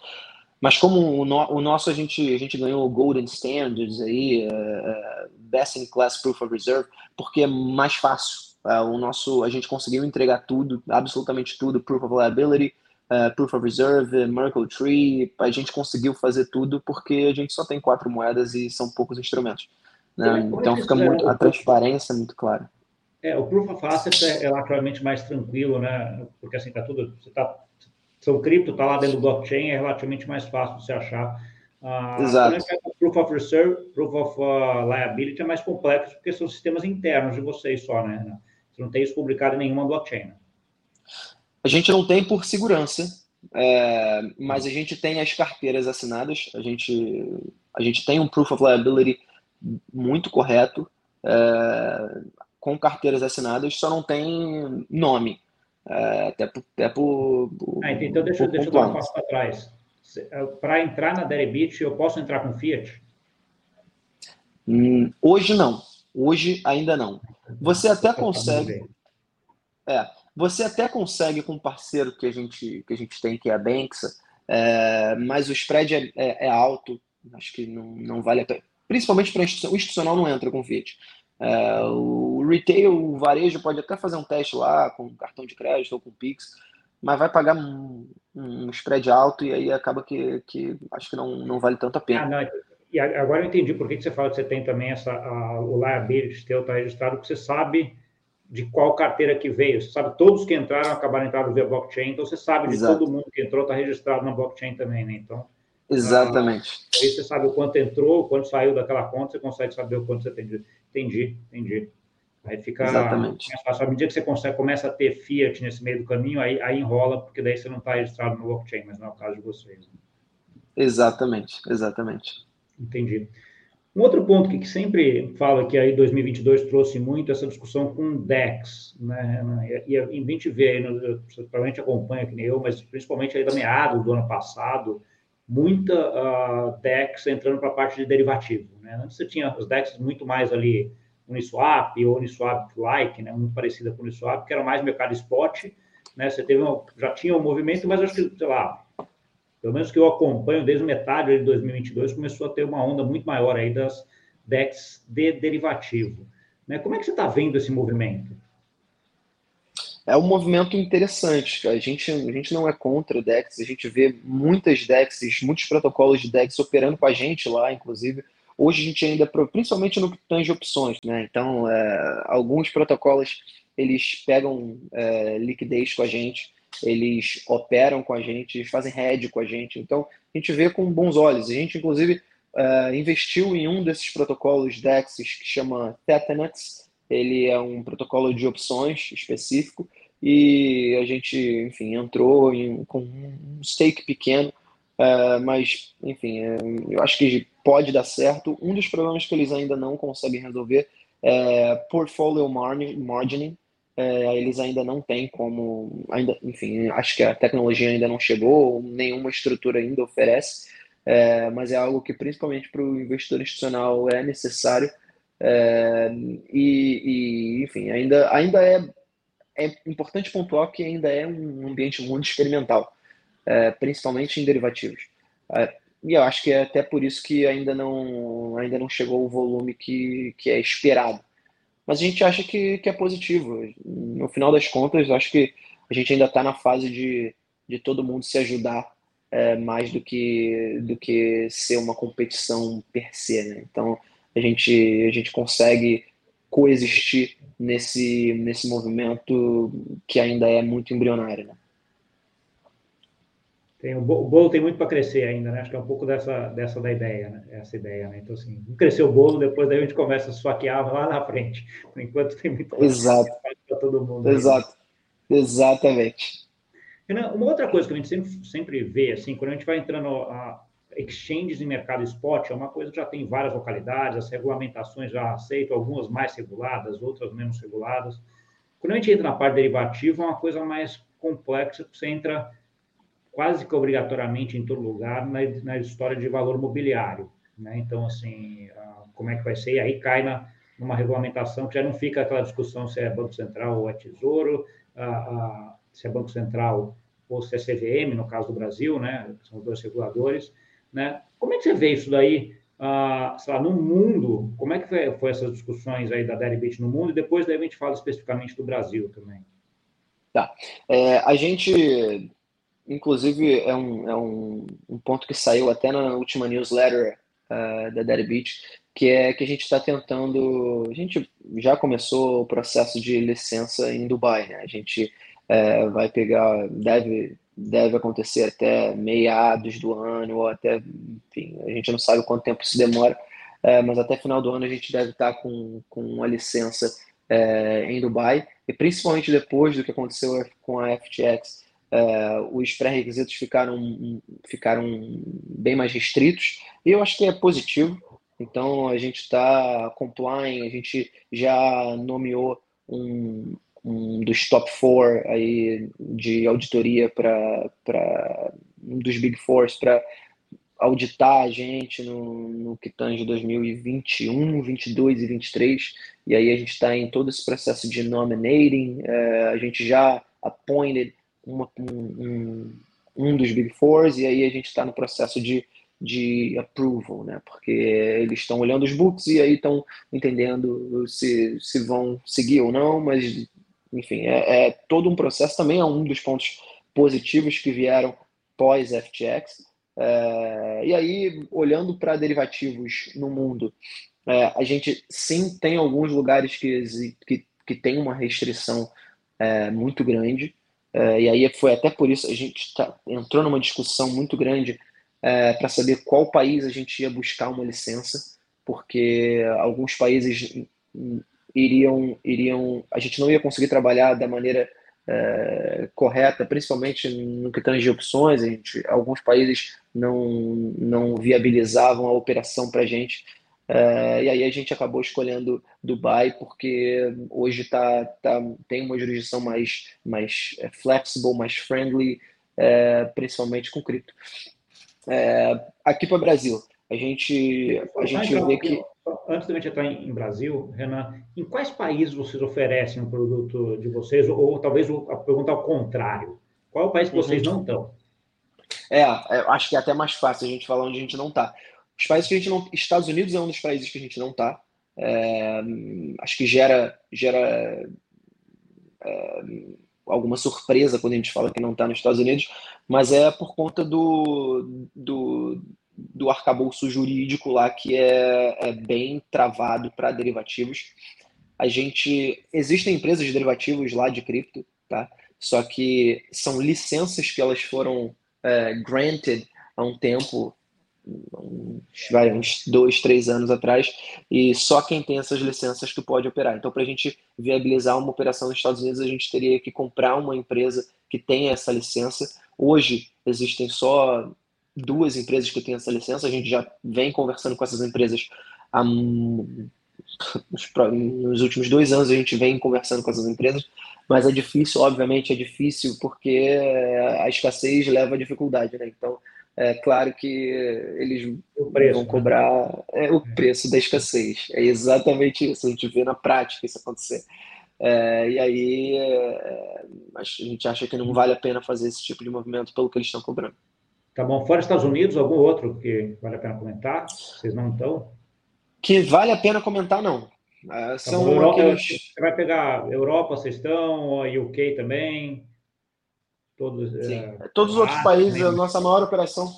Mas como o, no, o, nosso a gente, a gente ganhou o Golden Standards aí, uh, Best in Class Proof of Reserve, porque é mais fácil Uh, o nosso, a gente conseguiu entregar tudo, absolutamente tudo, proof of liability, uh, proof of reserve, Merkle Tree, a gente conseguiu fazer tudo porque a gente só tem quatro moedas e são poucos instrumentos. Né? Então fica muito, a transparência é muito clara. É, o proof of asset é relativamente mais tranquilo, né? Porque assim tá tudo, você tá, seu cripto tá lá dentro do blockchain, é relativamente mais fácil de você achar. Uh, Exato. O proof of reserve, proof of uh, liability é mais complexo porque são sistemas internos de vocês só, né? Não tem isso publicado em nenhuma blockchain. A gente não tem por segurança, é, mas a gente tem as carteiras assinadas, a gente, a gente tem um proof of liability muito correto, é, com carteiras assinadas, só não tem nome. É, até por. Até por, por ah, então deixa, por deixa eu dar um passo para trás. É, para entrar na Deribit, eu posso entrar com Fiat? Hum, hoje não. Hoje ainda não. Você até consegue. É, você até consegue com um parceiro que a gente, que a gente tem, que é a Banxa, é, mas o spread é, é, é, alto, acho que não, não vale a pena. Principalmente para instituição, o institucional não entra com Fiat. É, o retail, o varejo pode até fazer um teste lá com cartão de crédito ou com Pix, mas vai pagar um, um spread alto e aí acaba que, que acho que não, não vale tanto a pena. Ah, não, e agora eu entendi por que você fala que você tem também essa, a, o liability teu está registrado, porque você sabe de qual carteira que veio. Você sabe, todos que entraram acabaram entrando via blockchain, então você sabe de Exato. todo mundo que entrou, está registrado na blockchain também, né? Então. Exatamente. Ah, aí você sabe o quanto entrou, o quanto saiu daquela conta, você consegue saber o quanto você tem. Entendi, entendi. Aí fica Exatamente. mais fácil. À medida que você consegue, começa a ter fiat nesse meio do caminho, aí, aí enrola, porque daí você não está registrado no blockchain, mas não é o caso de vocês. Né? Exatamente, exatamente. Entendi. Um outro ponto que, que sempre fala que aí 2022 trouxe muito essa discussão com DEX, né? E, e a gente vê aí, você provavelmente acompanha que nem eu, mas principalmente aí da meado do ano passado, muita uh, DEX entrando para a parte de derivativo, né? Antes você tinha os DEX muito mais ali Uniswap ou Uniswap-like, né? Muito parecida com Uniswap, que era mais mercado spot, né? Você teve um, já tinha um movimento, mas acho que, sei lá, pelo menos que eu acompanho desde metade de 2022, começou a ter uma onda muito maior aí das DEX de derivativo. Né? Como é que você está vendo esse movimento? É um movimento interessante. A gente, a gente não é contra o DEX, a gente vê muitas DEXs, muitos protocolos de DEX operando com a gente lá, inclusive. Hoje a gente ainda, principalmente no que tange opções, né? Então, é, alguns protocolos eles pegam é, liquidez com a gente, eles operam com a gente, eles fazem hedge com a gente. Então, a gente vê com bons olhos. A gente, inclusive, uh, investiu em um desses protocolos DEX que chama Tetanuts. Ele é um protocolo de opções específico e a gente, enfim, entrou em, com um stake pequeno, uh, mas, enfim, é, eu acho que pode dar certo. Um dos problemas que eles ainda não conseguem resolver é portfolio margining, é, eles ainda não têm como, ainda, enfim, acho que a tecnologia ainda não chegou, nenhuma estrutura ainda oferece, é, mas é algo que principalmente para o investidor institucional é necessário é, e, e, enfim, ainda, ainda é, é importante pontuar que ainda é um ambiente muito experimental, é, principalmente em derivativos. É, e eu acho que é até por isso que ainda não, ainda não chegou o volume que, que é esperado mas a gente acha que, que é positivo. No final das contas, acho que a gente ainda está na fase de, de todo mundo se ajudar é, mais do que, do que ser uma competição per se. Né? Então, a gente, a gente consegue coexistir nesse, nesse movimento que ainda é muito embrionário. Né? Tem, o bolo tem muito para crescer ainda, né? Acho que é um pouco dessa, dessa da ideia, né? Essa ideia, né? Então, assim, crescer o bolo, depois daí a gente começa a esfaquear lá na frente. Por enquanto tem muito para todo mundo. Exato. Aí. Exatamente. Uma outra coisa que a gente sempre, sempre vê, assim, quando a gente vai entrando a exchanges em mercado spot, é uma coisa que já tem várias localidades, as regulamentações já aceitam, algumas mais reguladas, outras menos reguladas. Quando a gente entra na parte derivativa, é uma coisa mais complexa, você entra quase que obrigatoriamente em todo lugar na, na história de valor mobiliário. Né? Então, assim, como é que vai ser? E aí cai na, numa regulamentação que já não fica aquela discussão se é Banco Central ou é Tesouro, se é Banco Central ou se é CVM, no caso do Brasil, né? são os dois reguladores. Né? Como é que você vê isso daí, sei lá, no mundo? Como é que foi, foi essas discussões aí da Deribit no mundo? E depois daí a gente fala especificamente do Brasil também. Tá. É, a gente inclusive é um, é um, um ponto que saiu até na última newsletter uh, da Daddy Beach, que é que a gente está tentando, a gente já começou o processo de licença em Dubai, né? A gente uh, vai pegar, deve, deve acontecer até meados do ano, ou até, enfim, a gente não sabe quanto tempo isso demora, uh, mas até final do ano a gente deve estar tá com, com uma licença em Dubai, e principalmente depois do que aconteceu com a FTX, Uh, os pré-requisitos ficaram, ficaram bem mais restritos. E eu acho que é positivo. Então a gente está complying, a gente já nomeou um, um dos top four aí de auditoria para um dos big fours para auditar a gente no, no que tange 2021, 22 e 23 e aí a gente está em todo esse processo de nominating, uh, a gente já appointed uma, um, um dos Big Fours e aí a gente está no processo de, de approval, né? Porque eles estão olhando os books e aí estão entendendo se, se vão seguir ou não, mas enfim, é, é, todo um processo. Também é um dos pontos positivos que vieram pós FTX. É, e aí, olhando para derivativos no mundo, é, a gente sim tem alguns lugares que, que que tem uma restrição é, muito grande. É, e aí foi até por isso a gente tá, entrou numa discussão muito grande é, para saber qual país a gente ia buscar uma licença, porque alguns países iriam, iriam, a gente não ia conseguir trabalhar da maneira é, correta, principalmente no que tange opções. A gente, alguns países não, não viabilizavam a operação para a gente. É, e aí a gente acabou escolhendo Dubai porque hoje tá, tá, tem uma jurisdição mais, mais é, flexible, mais friendly, é, principalmente com cripto. É, aqui para o Brasil, a gente, a gente vê que. Antes da gente entrar em Brasil, Renan, em quais países vocês oferecem o um produto de vocês? Ou, ou talvez a pergunta ao contrário: qual é o país que vocês uhum. não estão? É, acho que é até mais fácil a gente falar onde a gente não está. Os países que a gente não. Estados Unidos é um dos países que a gente não está. É, acho que gera, gera é, alguma surpresa quando a gente fala que não está nos Estados Unidos, mas é por conta do, do, do arcabouço jurídico lá que é, é bem travado para derivativos. A gente existem empresas de derivativos lá de cripto, tá? Só que são licenças que elas foram é, granted há um tempo, vai, uns dois, três anos atrás, e só quem tem essas licenças que pode operar. Então, para a gente viabilizar uma operação nos Estados Unidos, a gente teria que comprar uma empresa que tenha essa licença. Hoje existem só duas empresas que têm essa licença. A gente já vem conversando com essas empresas há nos últimos dois anos a gente vem conversando com essas empresas, mas é difícil, obviamente é difícil porque a escassez leva a dificuldade, né? Então, é claro que eles preço, vão né? cobrar né? é, o preço da escassez. É exatamente isso, a gente vê na prática isso acontecer. É, e aí é, a gente acha que não vale a pena fazer esse tipo de movimento pelo que eles estão cobrando. Tá bom. Fora Estados Unidos, algum outro que vale a pena comentar? Vocês não estão? Que vale a pena comentar, não. Uh, são tá Europa, aqueles... Você vai pegar Europa, vocês estão, UK também, todos. É, todos os outros países, a nossa maior operação.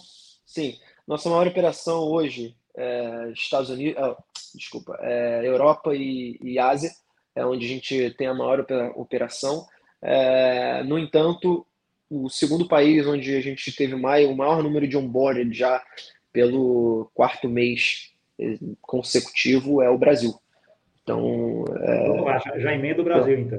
Sim, nossa maior operação hoje é Estados Unidos, oh, desculpa, é Europa e, e, Ásia, é onde a gente tem a maior operação. É, no entanto, o segundo país onde a gente teve mais, o maior número de onboarded já pelo quarto mês eh, consecutivo é o Brasil. Então, é... já, já emenda o Brasil, então.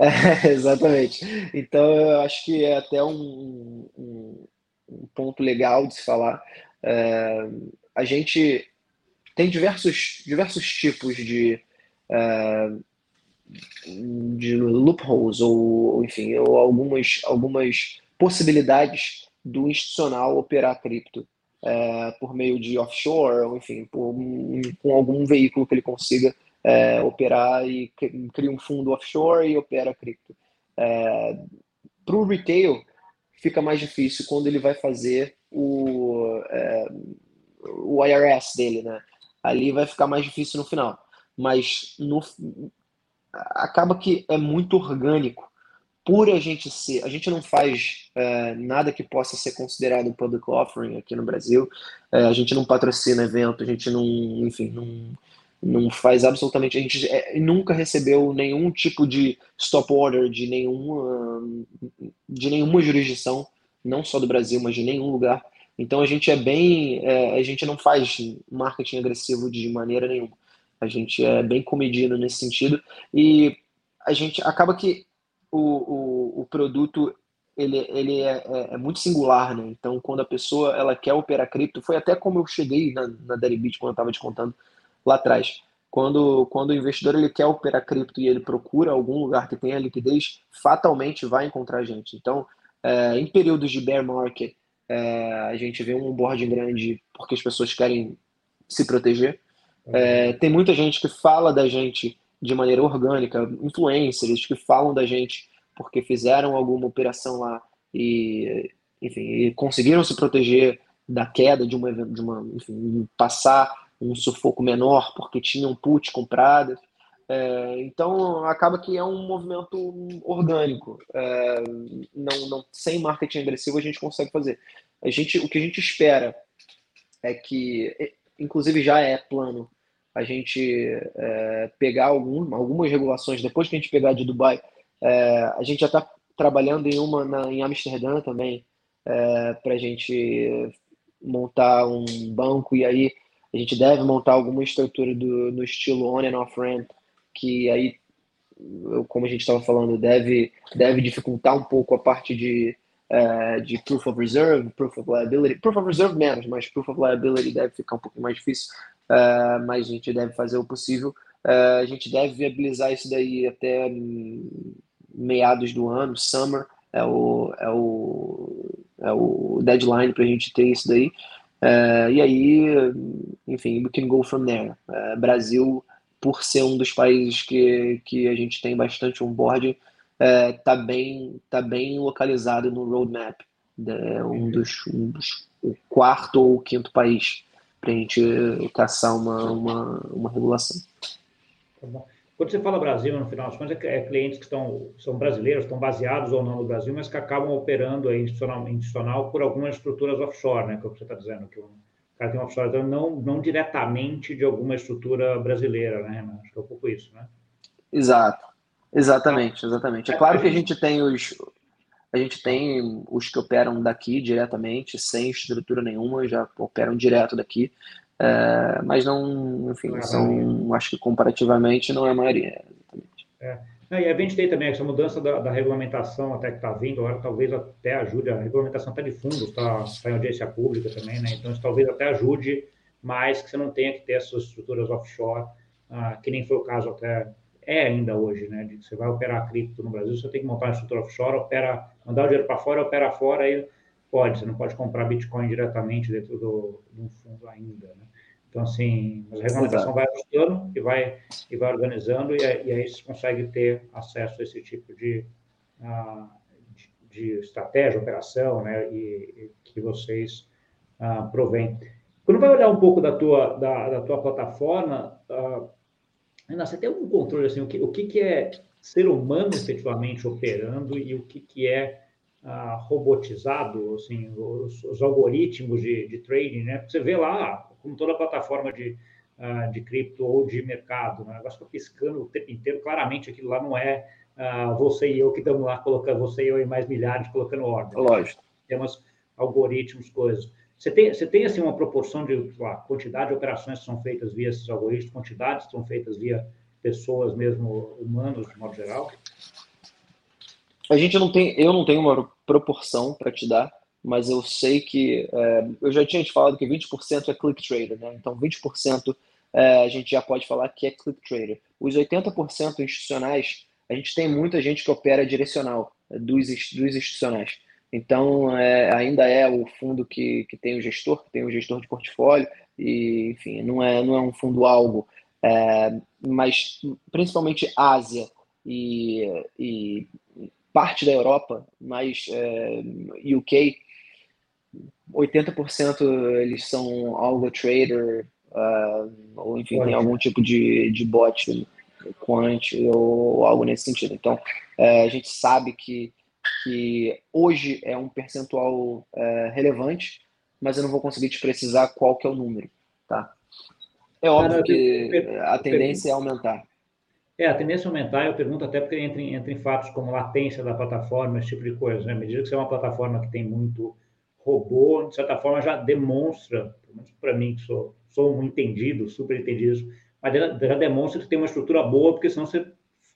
É, exatamente. Então, eu acho que é até um, um, um ponto legal de se falar. É, a gente tem diversos, diversos tipos de, é, de loopholes ou, enfim, ou algumas, algumas possibilidades do institucional operar cripto é, por meio de offshore, ou enfim, por, com algum veículo que ele consiga é, operar e cria um fundo offshore e opera cripto. É, Para o retail, fica mais difícil quando ele vai fazer o, é, o IRS dele, né? Ali vai ficar mais difícil no final. Mas no, acaba que é muito orgânico por a gente ser, a gente não faz é, nada que possa ser considerado public offering aqui no Brasil, é, a gente não patrocina evento, a gente não, enfim, não, não faz absolutamente, a gente é, nunca recebeu nenhum tipo de stop order de nenhuma, de nenhuma jurisdição, não só do Brasil, mas de nenhum lugar. Então a gente é bem, é, a gente não faz marketing agressivo de maneira nenhuma. A gente é bem comedido nesse sentido e a gente acaba que o, o, o produto ele, ele é, é, é, muito singular, né? Então, quando a pessoa ela quer operar cripto, foi até como eu cheguei na, na Deribit quando eu estava te contando lá atrás. Quando, quando o investidor ele quer operar cripto e ele procura algum lugar que tenha liquidez, fatalmente vai encontrar gente. Então, é, em períodos de bear market, é, a gente vê um onboarding grande porque as pessoas querem se proteger. É, tem muita gente que fala da gente de maneira orgânica, influencers que falam da gente porque fizeram alguma operação lá e, enfim, e conseguiram se proteger da queda de uma, de uma enfim, passar um sufoco menor porque tinham put compradas. É, então acaba que é um movimento orgânico. É, não, não, sem marketing agressivo a gente consegue fazer. A gente, o que a gente espera é que, inclusive já é plano a gente é, pegar algum, algumas regulações, depois que a gente pegar de Dubai, é, a gente já está trabalhando em uma na, em Amsterdã também, é, para a gente montar um banco e aí a gente deve montar alguma estrutura do, no estilo on and off ramp, que aí, como a gente estava falando, deve, deve dificultar um pouco a parte de, uh, de proof of reserve, proof of liability. Proof of reserve menos, mas proof of liability deve ficar um pouco mais difícil, uh, mas a gente deve fazer o possível. Uh, a gente deve viabilizar isso daí até meados do ano, summer, é o, é o, é o deadline para a gente ter isso daí. Uh, e aí, enfim, we can go from there. Uh, Brasil, por ser um dos países que, que a gente tem bastante onboarding, está uh, bem, tá bem localizado no roadmap. É um dos, um dos o quarto ou quinto país para a gente caçar uma, uma, uma regulação. Tá bom. Quando você fala Brasil, no final das contas, é, é clientes que estão, são brasileiros, estão baseados ou não no Brasil, mas que acabam operando aí institucional, institucional por algumas estruturas offshore, né? Que é o que você está dizendo, que o cara tem um offshore, então não, não diretamente de alguma estrutura brasileira, né, Renan? Acho que é um pouco isso, né? Exato. Exatamente, exatamente. É claro que a gente tem os, a gente tem os que operam daqui diretamente, sem estrutura nenhuma, já operam direto daqui. É, mas não, enfim, não são, acho que comparativamente não é a maioria. É. e a gente tem também essa mudança da, da regulamentação até que está vindo, agora talvez até ajude, a regulamentação até de fundos está tá em audiência pública também, né? Então isso talvez até ajude mais que você não tenha que ter essas estruturas offshore, ah, que nem foi o caso até, é ainda hoje, né? De que você vai operar cripto no Brasil, você tem que montar uma estrutura offshore, opera, mandar o dinheiro para fora, opera fora, aí pode, você não pode comprar Bitcoin diretamente dentro do, um fundo ainda, né? Então, assim, a regulamentação vai ajustando e vai, e vai organizando, e, e aí você consegue ter acesso a esse tipo de, uh, de, de, estratégia, operação, né, e, e que vocês uh, provêm. Quando vai olhar um pouco da tua, da, da tua plataforma, uh, você tem um controle, assim, o que, o que, que é ser humano efetivamente operando e o que, que é uh, robotizado, assim, os, os algoritmos de, de trading, né? Você vê lá, como toda plataforma de, uh, de cripto ou de mercado, né? o negócio fica piscando o tempo inteiro, claramente aquilo lá não é uh, você e eu que estamos lá colocando, você e eu e mais milhares colocando ordem. Lógico. Temos algoritmos, coisas. Você tem, você tem assim, uma proporção de lá, quantidade de operações que são feitas via esses algoritmos, quantidades que são feitas via pessoas mesmo, humanos, de modo geral? A gente não tem, eu não tenho uma proporção para te dar, mas eu sei que é, eu já tinha te falado que 20% é click trader, né? Então 20% é, a gente já pode falar que é click trader. Os 80% institucionais, a gente tem muita gente que opera direcional é, dos, dos institucionais. Então é, ainda é o fundo que, que tem o gestor, que tem o gestor de portfólio, e enfim, não é, não é um fundo algo. É, mas principalmente Ásia e, e parte da Europa, mais é, UK, 80% eles são algo trader, uh, ou enfim, tem algum tipo de, de bot, quant ou algo nesse sentido. Então, uh, a gente sabe que, que hoje é um percentual uh, relevante, mas eu não vou conseguir te precisar qual que é o número, tá? É óbvio que a tendência é aumentar. É, a tendência é aumentar, eu pergunto até porque entra em, entra em fatos como latência da plataforma, esse tipo de coisa, né? À medida que você é uma plataforma que tem muito robô, de certa forma, já demonstra, pelo menos para mim, que sou, sou um entendido, super entendido, mas já, já demonstra que tem uma estrutura boa, porque senão você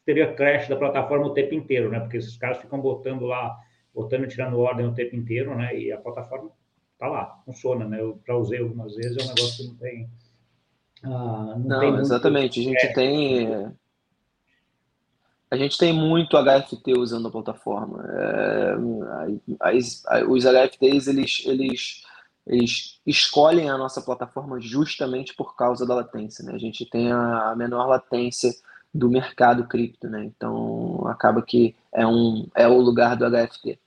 teria crash da plataforma o tempo inteiro, né? Porque esses caras ficam botando lá, botando e tirando ordem o tempo inteiro, né? E a plataforma tá lá, funciona, né? Eu já usei algumas vezes, é um negócio que não tem. Ah, não, não tem exatamente. Muito... A gente é. tem a gente tem muito HFT usando a plataforma. É, as, os HFTs, eles, eles, eles escolhem a nossa plataforma justamente por causa da latência. Né? A gente tem a menor latência do mercado cripto, né? Então acaba que é um é o lugar do HFT.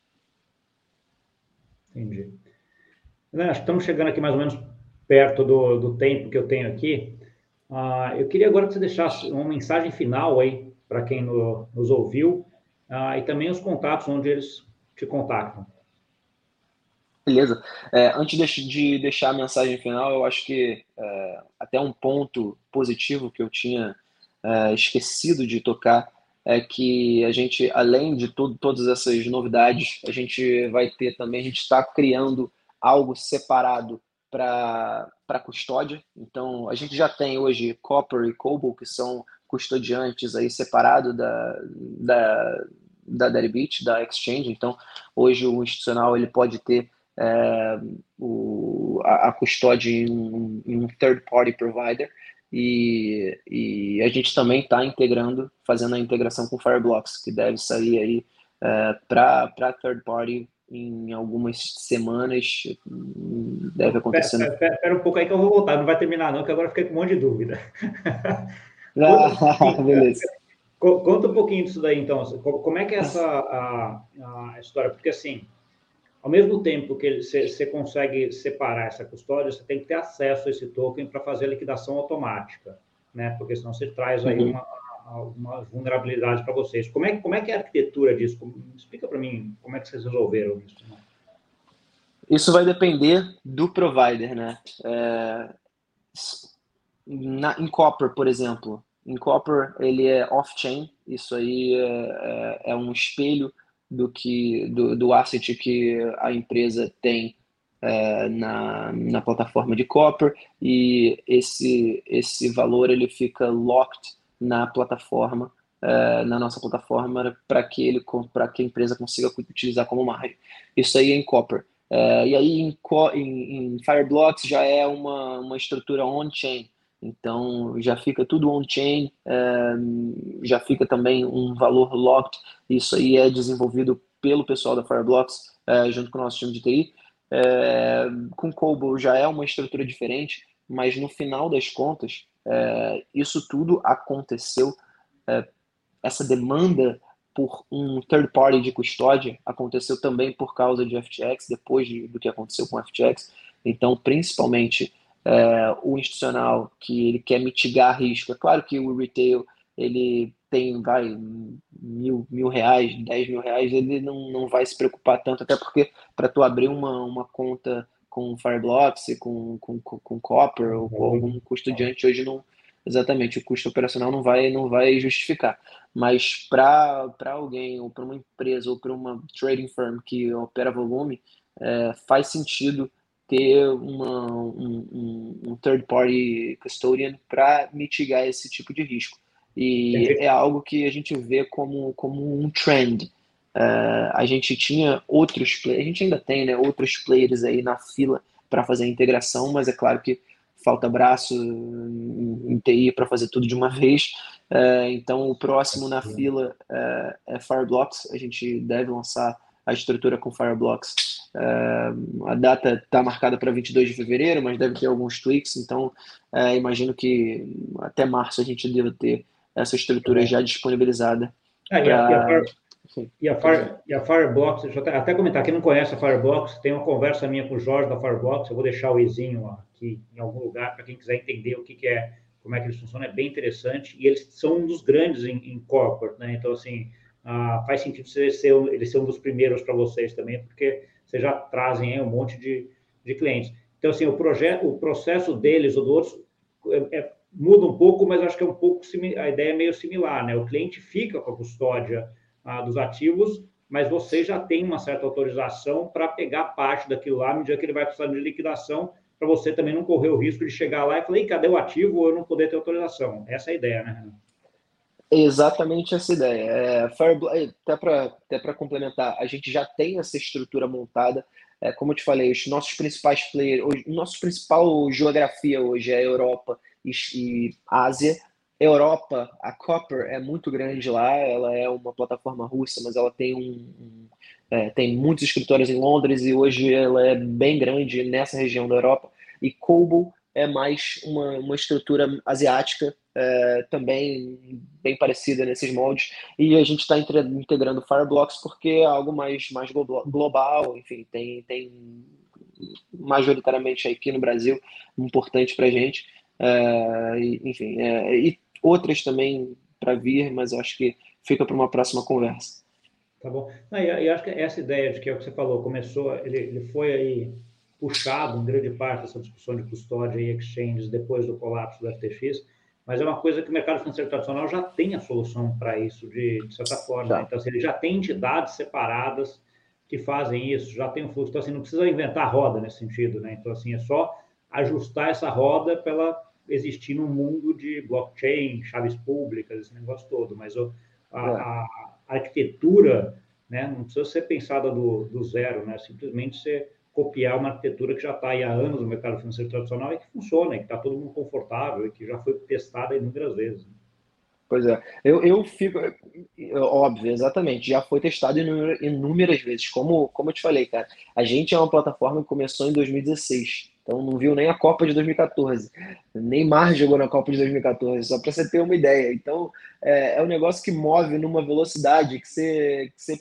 Entendi. Estamos chegando aqui mais ou menos perto do, do tempo que eu tenho aqui. Uh, eu queria agora que você deixasse uma mensagem final aí para quem no, nos ouviu, ah, e também os contatos onde eles te contactam. Beleza. É, antes de deixar a mensagem final, eu acho que é, até um ponto positivo que eu tinha é, esquecido de tocar é que a gente, além de tudo, todas essas novidades, a gente vai ter também, a gente está criando algo separado para custódia. Então, a gente já tem hoje Copper e Cobol, que são custodiantes aí separado da, da, da Deribit, da Exchange. Então, hoje o institucional ele pode ter é, o, a, a, custódia em um, em um third-party provider e, e, a gente também está integrando, fazendo a integração com Fireblocks, que deve sair aí é, para third-party em algumas semanas, deve acontecer. Espera, espera, um pouco aí que eu vou voltar, não vai terminar não, que agora fiquei com um monte de dúvida. Ah, beleza. Conta um pouquinho disso daí, então. Como é que é essa a, a história? Porque, assim, ao mesmo tempo que você consegue separar essa custódia, você tem que ter acesso a esse token para fazer a liquidação automática, né? Porque senão você traz aí uhum. uma, alguma vulnerabilidade para vocês. Como é, como é que é a arquitetura disso? Explica para mim como é que vocês resolveram isso. Né? Isso vai depender do provider, né? É, na, em Copper, por exemplo, em Copper ele é off-chain, isso aí é, é, é, um espelho do que do, do asset que a empresa tem é, na, na plataforma de Copper e esse esse valor ele fica locked na plataforma é, na nossa plataforma para que ele para que a empresa consiga utilizar como margem. Isso aí é em Copper. É, e aí em, em, em Fireblocks já é uma, uma estrutura on-chain. Então já fica tudo on-chain, é, já fica também um valor locked. Isso aí é desenvolvido pelo pessoal da Fireblocks, junto com o nosso time de TI. Com Cobol já é uma estrutura diferente, mas no final das contas, é, isso tudo aconteceu. É, essa demanda por um third party de custódia aconteceu também por causa de FTX, depois de, do que aconteceu com FTX. Então, principalmente é, o institucional que ele quer mitigar risco. É claro que o retail ele tem vai mil, mil reais, dez mil reais, ele não, não vai se preocupar tanto, até porque para tu abrir uma, uma conta com Fireblocks, com, com, com Copper ou com algum custo diante hoje não exatamente o custo operacional não vai não vai justificar. Mas para alguém ou para uma empresa ou para uma trading firm que opera volume, é, faz sentido ter uma, um, um third party custodian para mitigar esse tipo de risco. E é algo que a gente vê como, como um trend. Uh, a gente tinha outros players, a gente ainda tem né, outros players aí na fila para fazer a integração, mas é claro que falta braço em, TI para fazer tudo de uma vez. Uh, então, o próximo na fila uh, é Fireblocks. A gente deve lançar a estrutura com Fireblocks Uh, a data está marcada para 22 de fevereiro, mas deve ter alguns tweaks, então imagino que até março a gente deva ter essa estrutura já disponibilizada. É, pra... e, a, e, a Fire, e, a Fire, e a Firebox, deixa eu até, até, comentar, quem não conhece a Firebox, tem uma conversa minha com o Jorge da Firebox, eu vou deixar o izinho aqui em algum lugar para quem quiser entender o que, que, é, como é que eles funcionam, é bem interessante, e eles são um dos grandes em, em corporate, né? Então, assim, uh, faz sentido ser, ser, ele ser um dos primeiros para vocês também, porque vocês já trazem aí um monte de, de clientes. Então, assim, o projeto, o processo deles ou do outros é, é, muda um pouco, mas acho que é um pouco a ideia é meio similar, né? O cliente fica com a custódia ah, dos ativos, mas você já tem uma certa autorização para pegar parte daquilo lá, à medida que ele vai precisar de liquidação, para você também não correr o risco de chegar lá e falar, cadê o ativo ou eu não poder ter autorização. Essa é a ideia, né, Renan? Exatamente essa ideia. É, Fireblock, até para até complementar, a gente já tem essa estrutura montada. É, como eu te falei, os nossos principais players, o nosso principal geografia hoje é Europa e, e Ásia. Europa, a Copper é muito grande lá, ela é uma plataforma russa, mas ela tem um, é, tem muitos escritórios em Londres e hoje ela é bem grande nessa região da Europa. E Cobol é mais uma, uma estrutura asiática é, também bem parecida nesses moldes. E a gente está integrando Fireblocks porque é algo mais, mais global, enfim, tem, tem majoritariamente aqui no Brasil, importante para a gente. É, enfim, é, e outras também para vir, mas acho que fica para uma próxima conversa. Tá bom. Não, e, e acho que essa ideia de que é o que você falou, começou, ele, ele foi aí puxado em grande parte dessa discussão de custódia e exchanges depois do colapso do FTX, mas é uma coisa que o mercado financeiro tradicional já tem a solução para isso, de, de, certa forma. Né? Então, assim, ele já tem entidades separadas que fazem isso, já tem um fluxo. Então, assim, não precisa inventar roda nesse sentido, né? Então, assim, é só ajustar essa roda para ela existir no mundo de blockchain, chaves públicas, esse negócio todo. Mas a, é. a, arquitetura né, não precisa ser pensada do, do zero, né? Simplesmente ser copiar uma arquitetura que já está há anos no mercado financeiro tradicional e que funciona, e que está todo mundo confortável e que já foi testada inúmeras vezes. Pois é, eu, eu fico, óbvio, exatamente, já foi testado inúmeras vezes, como, como eu te falei, cara, a gente é uma plataforma que começou em 2016, então não viu nem a Copa de 2014, Neymar jogou na Copa de 2014, só para você ter uma ideia, então é, é um negócio que move numa velocidade que você, que você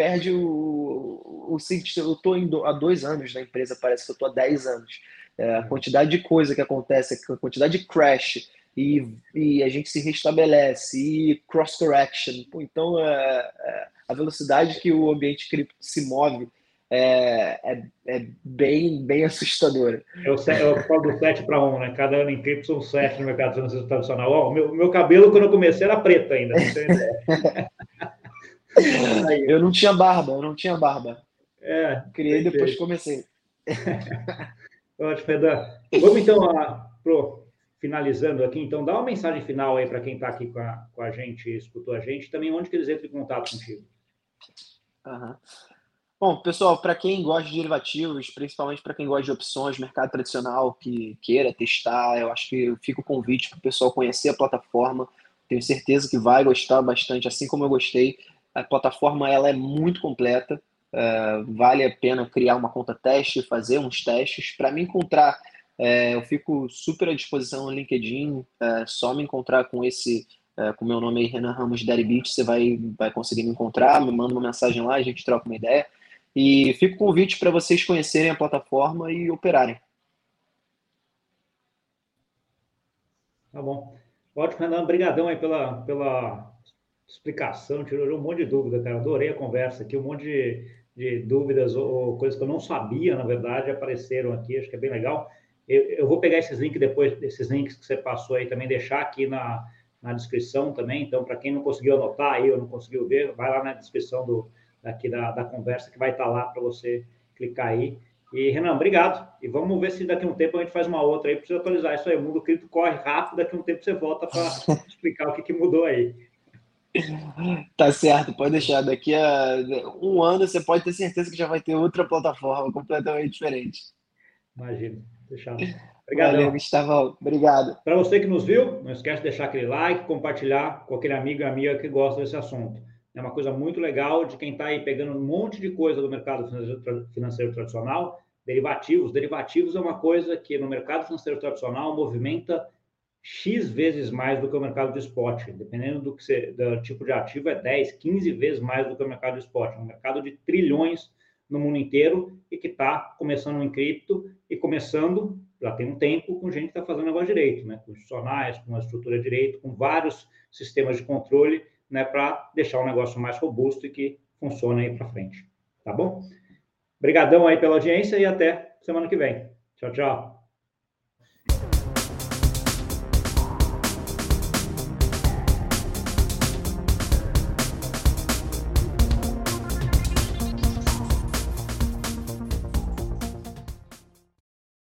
perde o, o sentido. Eu estou há dois anos na empresa, parece que eu estou há dez anos. É, a quantidade de coisa que acontece, a quantidade de crash, e, e a gente se restabelece, e cross correction. então, é, é, a velocidade que o ambiente cripto se move é, é, é, bem, bem assustadora. Eu, falo do 7 para 1, né? Cada ano em cripto são 7 no mercado financeiro tradicional. O meu, meu cabelo, quando eu comecei, era preto ainda, não ideia. eu não tinha barba, eu não tinha barba. É, Criei e depois comecei. Ótimo, Fedan. Vamos então a, pro, finalizando aqui, então dá uma mensagem final aí para quem está aqui com a, com a gente, escutou a gente, também onde que eles entram em contato contigo. Uhum. Bom, pessoal, para quem gosta de derivativos, principalmente para quem gosta de opções, mercado tradicional, que queira testar, eu acho que fica o convite para o pessoal conhecer a plataforma. Tenho certeza que vai gostar bastante, assim como eu gostei. A plataforma ela é muito completa, uh, vale a pena criar uma conta teste, fazer uns testes. Para me encontrar, uh, eu fico super à disposição no LinkedIn, uh, só me encontrar com esse, com meu nome aí, Renan Ramos Daddy Beach, você vai, vai conseguir me encontrar, me manda uma mensagem lá, a gente troca uma ideia. E fico o convite para vocês conhecerem a plataforma e operarem. Tá bom. Ótimo, Renan. Obrigadão aí pela, pela explicação, tirou um monte de dúvida, cara. Adorei a conversa aqui, um monte de, de dúvidas ou, ou, coisas que eu não sabia, na verdade, apareceram aqui, acho que é bem legal. Eu, eu vou pegar esses links depois, desses links que você passou aí também, deixar aqui na, na descrição também. Então, para quem não conseguiu anotar aí ou não conseguiu ver, vai lá na descrição do, daqui da, da conversa que vai estar tá lá para você clicar aí. E, Renan, obrigado. E vamos ver se daqui a um tempo a gente faz uma outra aí, precisa atualizar isso aí. O mundo cripto corre rápido, daqui a um tempo você volta para explicar o que, que mudou aí. Tá certo, pode deixar. Daqui a um ano você pode ter certeza que já vai ter outra plataforma completamente diferente. Imagino. Fechado. Obrigado. Valeu. Obrigado. Para você que nos viu, não esquece de deixar aquele like, compartilhar com aquele amigo e amiga que gosta desse assunto. É uma coisa muito legal de quem está aí pegando um monte de coisa do mercado financeiro tradicional, derivativos. Derivativos é uma coisa que no mercado financeiro tradicional movimenta X vezes mais do que o mercado de spot. Dependendo do, que você, do tipo de ativo, é 10, 15 vezes mais do que o mercado de spot. Um mercado de trilhões no mundo inteiro e que está começando em cripto e começando, já tem um tempo, com gente que está fazendo negócio direito, né? com institucionais, com uma estrutura de direito, com vários sistemas de controle né? para deixar o negócio mais robusto e que funcione aí para frente. Tá bom? Obrigadão aí pela audiência e até semana que vem. Tchau, tchau.